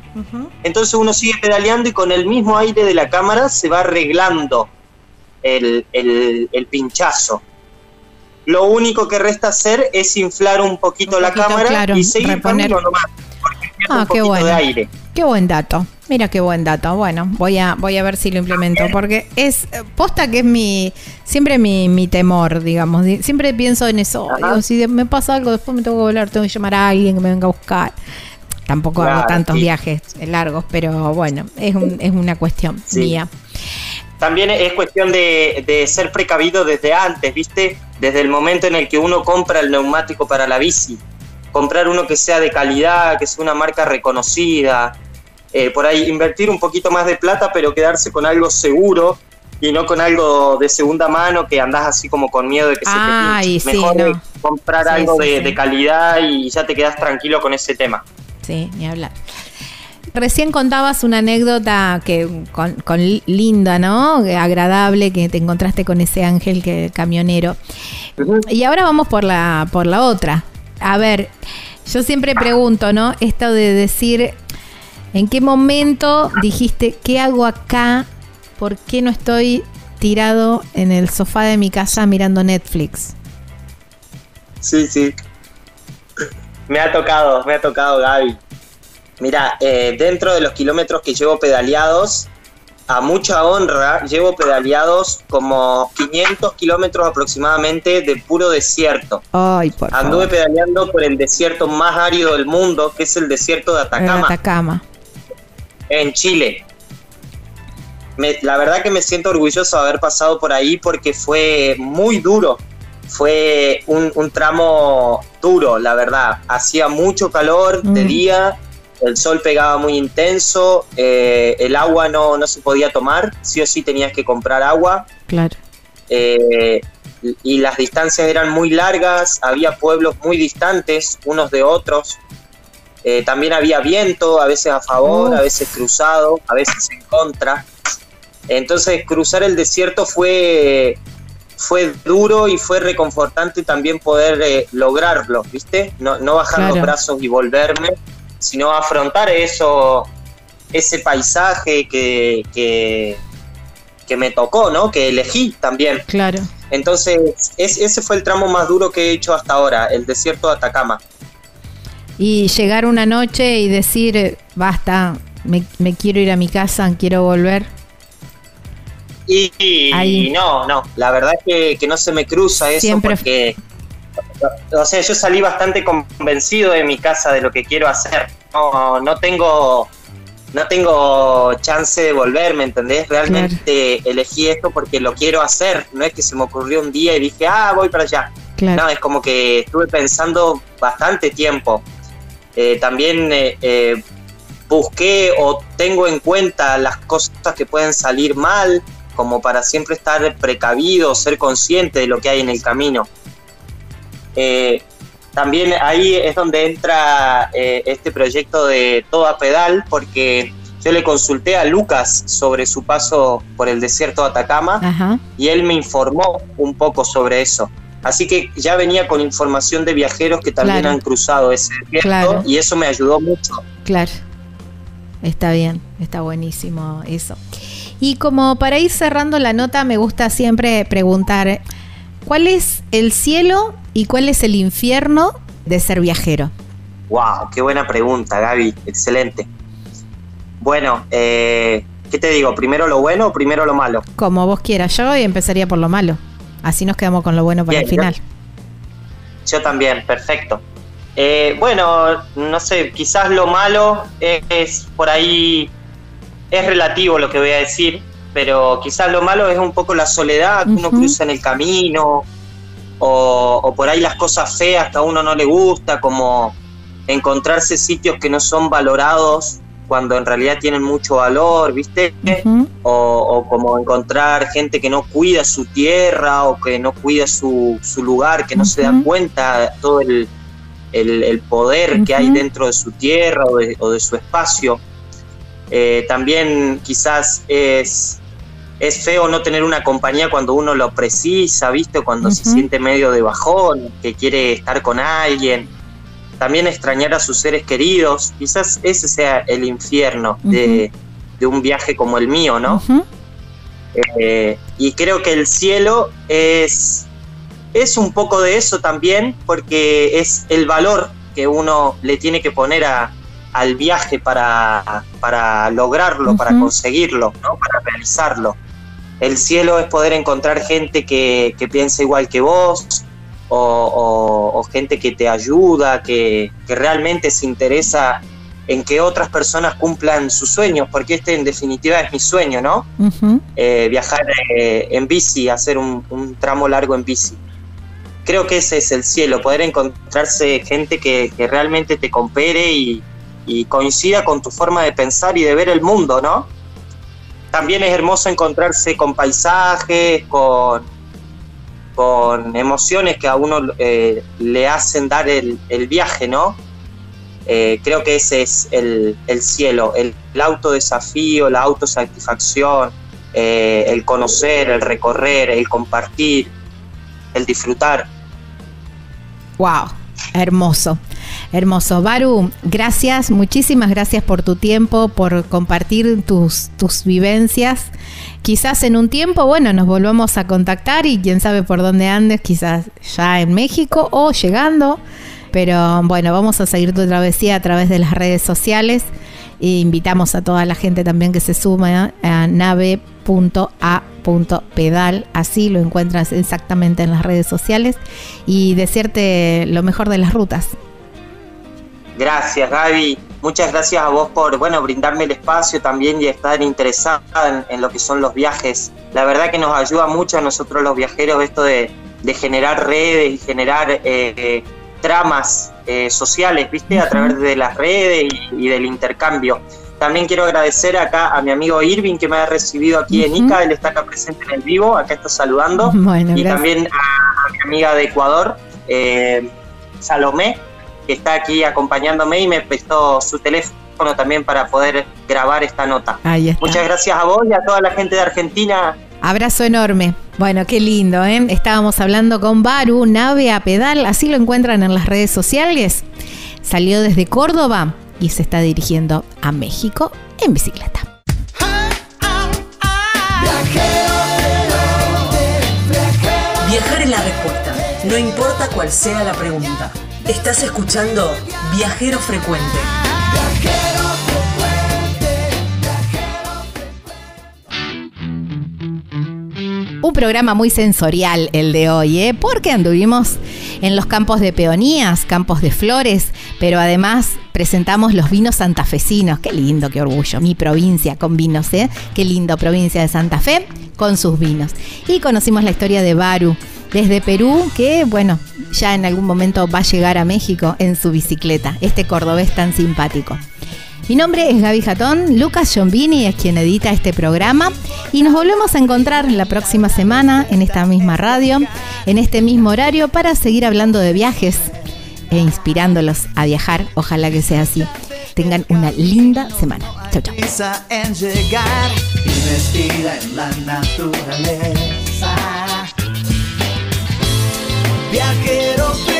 H: Entonces uno sigue pedaleando y con el mismo aire de la cámara se va arreglando el, el- el pinchazo. Lo único que resta hacer es inflar un poquito
B: Un
H: la cámara
B: claro,
H: y seguir
B: reponer.
H: nomás,
B: Ah, qué bueno.
H: de aire.
B: Qué buen dato. Mira qué buen dato. Bueno, voy a, voy a ver si lo implemento. Porque es posta que es mi. Siempre mi, mi temor, digamos. Di- Siempre pienso en eso. Digo, si me pasa algo, después me tengo que volar, tengo que llamar a alguien que me venga a buscar. Tampoco hago tantos
H: sí.
B: viajes largos, pero bueno, es, un- es una cuestión
H: Sí.
B: mía.
H: También es cuestión de, de ser precavido desde antes, ¿viste? Desde el momento en el que uno compra el neumático para la bici. Comprar uno que sea de calidad, que sea una marca reconocida. Eh, por ahí invertir un poquito más de plata, pero quedarse con algo seguro y no con algo de segunda mano que andás así como con miedo de que
B: Ay,
H: se te pinche. Mejor
B: no.
H: comprar
B: Sí,
H: algo
B: sí,
H: de, de calidad y ya te quedas tranquilo con ese tema.
B: Sí, ni hablar. Recién contabas una anécdota que con, con linda, ¿no? Agradable, que te encontraste con ese ángel que camionero. Y ahora vamos por la, por la otra. A ver, yo siempre pregunto, ¿no? Esto de decir, ¿en qué momento dijiste, ¿qué hago acá? ¿Por qué no estoy tirado en el sofá de mi casa mirando Netflix?
H: Sí, sí. Me ha tocado, me ha tocado, Gaby. Mira, eh, dentro de los kilómetros que llevo pedaleados, a mucha honra, llevo pedaleados como 500 kilómetros aproximadamente de puro desierto.
B: Ay, por
H: Anduve
B: favor.
H: pedaleando por el desierto más árido del mundo, que es el desierto de Atacama,
B: Atacama.
H: en Chile. Me- la verdad que me siento orgulloso de haber pasado por ahí porque fue muy duro. Fue un, un tramo duro, la verdad. Hacía mucho calor de
B: Mm.
H: día, el sol pegaba muy intenso, eh, el agua no, no se podía tomar, sí o sí tenías que comprar agua.
B: Claro.
H: eh, y las distancias eran muy largas, había pueblos muy distantes unos de otros. Eh, también había viento, a veces a favor, a veces cruzado, a veces en contra. Entonces cruzar el desierto fue, fue duro y fue reconfortante también poder eh, lograrlo, ¿viste? No, no bajar
B: Claro.
H: los brazos y volverme, sino afrontar eso, ese paisaje que, que, que me tocó, ¿no? Que elegí también.
B: Claro.
H: Entonces, es- ese fue el tramo más duro que he hecho hasta ahora, el desierto de Atacama.
B: Y llegar una noche y decir, eh, basta, me, me quiero ir a mi casa, quiero volver.
H: Y, no, no, la verdad es que, que no se me cruza eso
B: Siempre-
H: porque, o sea, yo salí bastante convencido de mi casa de lo que quiero hacer. No, no tengo, no tengo chance de volver, ¿me entendés? Realmente elegí esto porque lo quiero hacer. No es que se me ocurrió un día y dije, ah, voy para allá.
B: Claro.
H: No, es como que estuve pensando bastante tiempo. Eh, también eh, eh, busqué o tengo en cuenta las cosas que pueden salir mal, como para siempre estar precavido, ser consciente de lo que hay en el camino. Eh, también ahí es donde entra eh, este proyecto de Todo a Pedal, porque yo le consulté a Lucas sobre su paso por el desierto de Atacama
B: Ajá.
H: y él me informó un poco sobre eso. Así que ya venía con información de viajeros que también
B: Claro.
H: han cruzado ese desierto
B: Claro.
H: y eso me ayudó mucho.
B: Claro. Está bien, está buenísimo eso. Y como para ir cerrando la nota, me gusta siempre preguntar, ¿cuál es el cielo y cuál es el infierno de ser viajero?
H: Wow, qué buena pregunta, Gaby. Excelente. Bueno, eh, ¿qué te digo? ¿Primero lo bueno o primero lo malo?
B: Como vos quieras, yo empezaría por lo malo. Así nos quedamos con lo bueno para
H: Bien,
B: el final.
H: Yo también, perfecto. Eh, bueno, no sé, quizás lo malo es, es por ahí, es relativo lo que voy a decir, pero quizás lo malo es un poco la soledad que uno cruza en el camino, o, o por ahí las cosas feas que a uno no le gusta, como encontrarse sitios que no son valorados cuando en realidad tienen mucho valor, ¿viste? O, o como encontrar gente que no cuida su tierra o que no cuida su, su lugar, que no se da cuenta de todo el, el- el poder que hay dentro de su tierra o de, o de su espacio. Eh, también quizás es, es feo no tener una compañía cuando uno lo precisa, ¿viste? Cuando se siente medio de bajón, que quiere estar con alguien. También extrañar a sus seres queridos. Quizás ese sea el infierno de, de un viaje como el mío, ¿no? Eh, y creo que el cielo es, es un poco de eso también, porque es el valor que uno le tiene que poner a- al viaje para, para lograrlo, para conseguirlo, ¿no? para realizarlo. El cielo es poder encontrar gente que, que piensa igual que vos, o, o- o gente que te ayuda, que, que realmente se interesa en que otras personas cumplan sus sueños, porque este en definitiva es mi sueño, ¿no? Eh, viajar eh, en bici, hacer un, un tramo largo en bici. Creo que ese es el cielo, poder encontrarse gente que, que realmente te compere y, y coincida con tu forma de pensar y de ver el mundo, ¿no? También es hermoso encontrarse con paisajes, con, con emociones que a uno eh, le hacen dar el, viaje, ¿no? Eh, creo que ese es el, el cielo, el, el autodesafío, la autosatisfacción, eh, el conocer, el recorrer, el compartir, el disfrutar.
B: Wow, hermoso, hermoso. Baru, gracias, muchísimas gracias por tu tiempo, por compartir tus, tus vivencias. Quizás en un tiempo, bueno, nos volvamos a contactar y quién sabe por dónde andes, quizás ya en México o llegando. Pero bueno, vamos a seguir tu travesía a través de las redes sociales. E invitamos a toda la gente también que se suma a nave.a.pedal. Así lo encuentras exactamente en las redes sociales. Y desearte lo mejor de las rutas.
H: Gracias, Gaby. Muchas gracias a vos por bueno brindarme el espacio también y estar interesada en, en lo que son los viajes. La verdad que nos ayuda mucho a nosotros los viajeros esto de, de generar redes y generar eh, eh, tramas eh, sociales, ¿viste? A través de las redes y, y del intercambio. También quiero agradecer acá a mi amigo Irving que me ha recibido aquí en. ICA, él está acá presente en el vivo, acá está saludando.
B: Bueno,
H: y
B: gracias.
H: también a, a mi amiga de Ecuador, eh, Salomé, que está aquí acompañándome y me prestó su teléfono también para poder grabar esta nota.
B: Ahí está.
H: Muchas gracias a vos y a toda la gente de Argentina.
B: Abrazo enorme. Bueno, qué lindo, ¿eh? Estábamos hablando con Baru, nave a pedal, así lo encuentran en las redes sociales. Salió desde Córdoba y se está dirigiendo a México en bicicleta.
C: Viajar es la respuesta, no importa cuál sea la pregunta. Estás escuchando Viajero Frecuente.
B: Un programa muy sensorial el de hoy, ¿eh? porque anduvimos en los campos de peonías, campos de flores, pero además presentamos los vinos santafesinos. Qué lindo, qué orgullo. Mi provincia con vinos, ¿eh? Qué lindo, provincia de Santa Fe con sus vinos. Y conocimos la historia de Baru desde Perú, que bueno, ya en algún momento va a llegar a México en su bicicleta. Este cordobés tan simpático. Mi nombre es Gaby Jatón, Lucas Giombini es quien edita este programa y nos volvemos a encontrar la próxima semana en esta misma radio, en este mismo horario para seguir hablando de viajes e inspirándolos a viajar. Ojalá que sea así. Tengan una linda semana. Chau, chau.
A: En la naturaleza. Viajero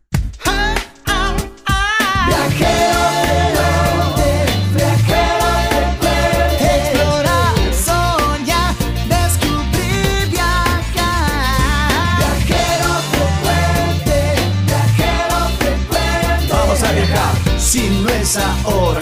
I: Ahora.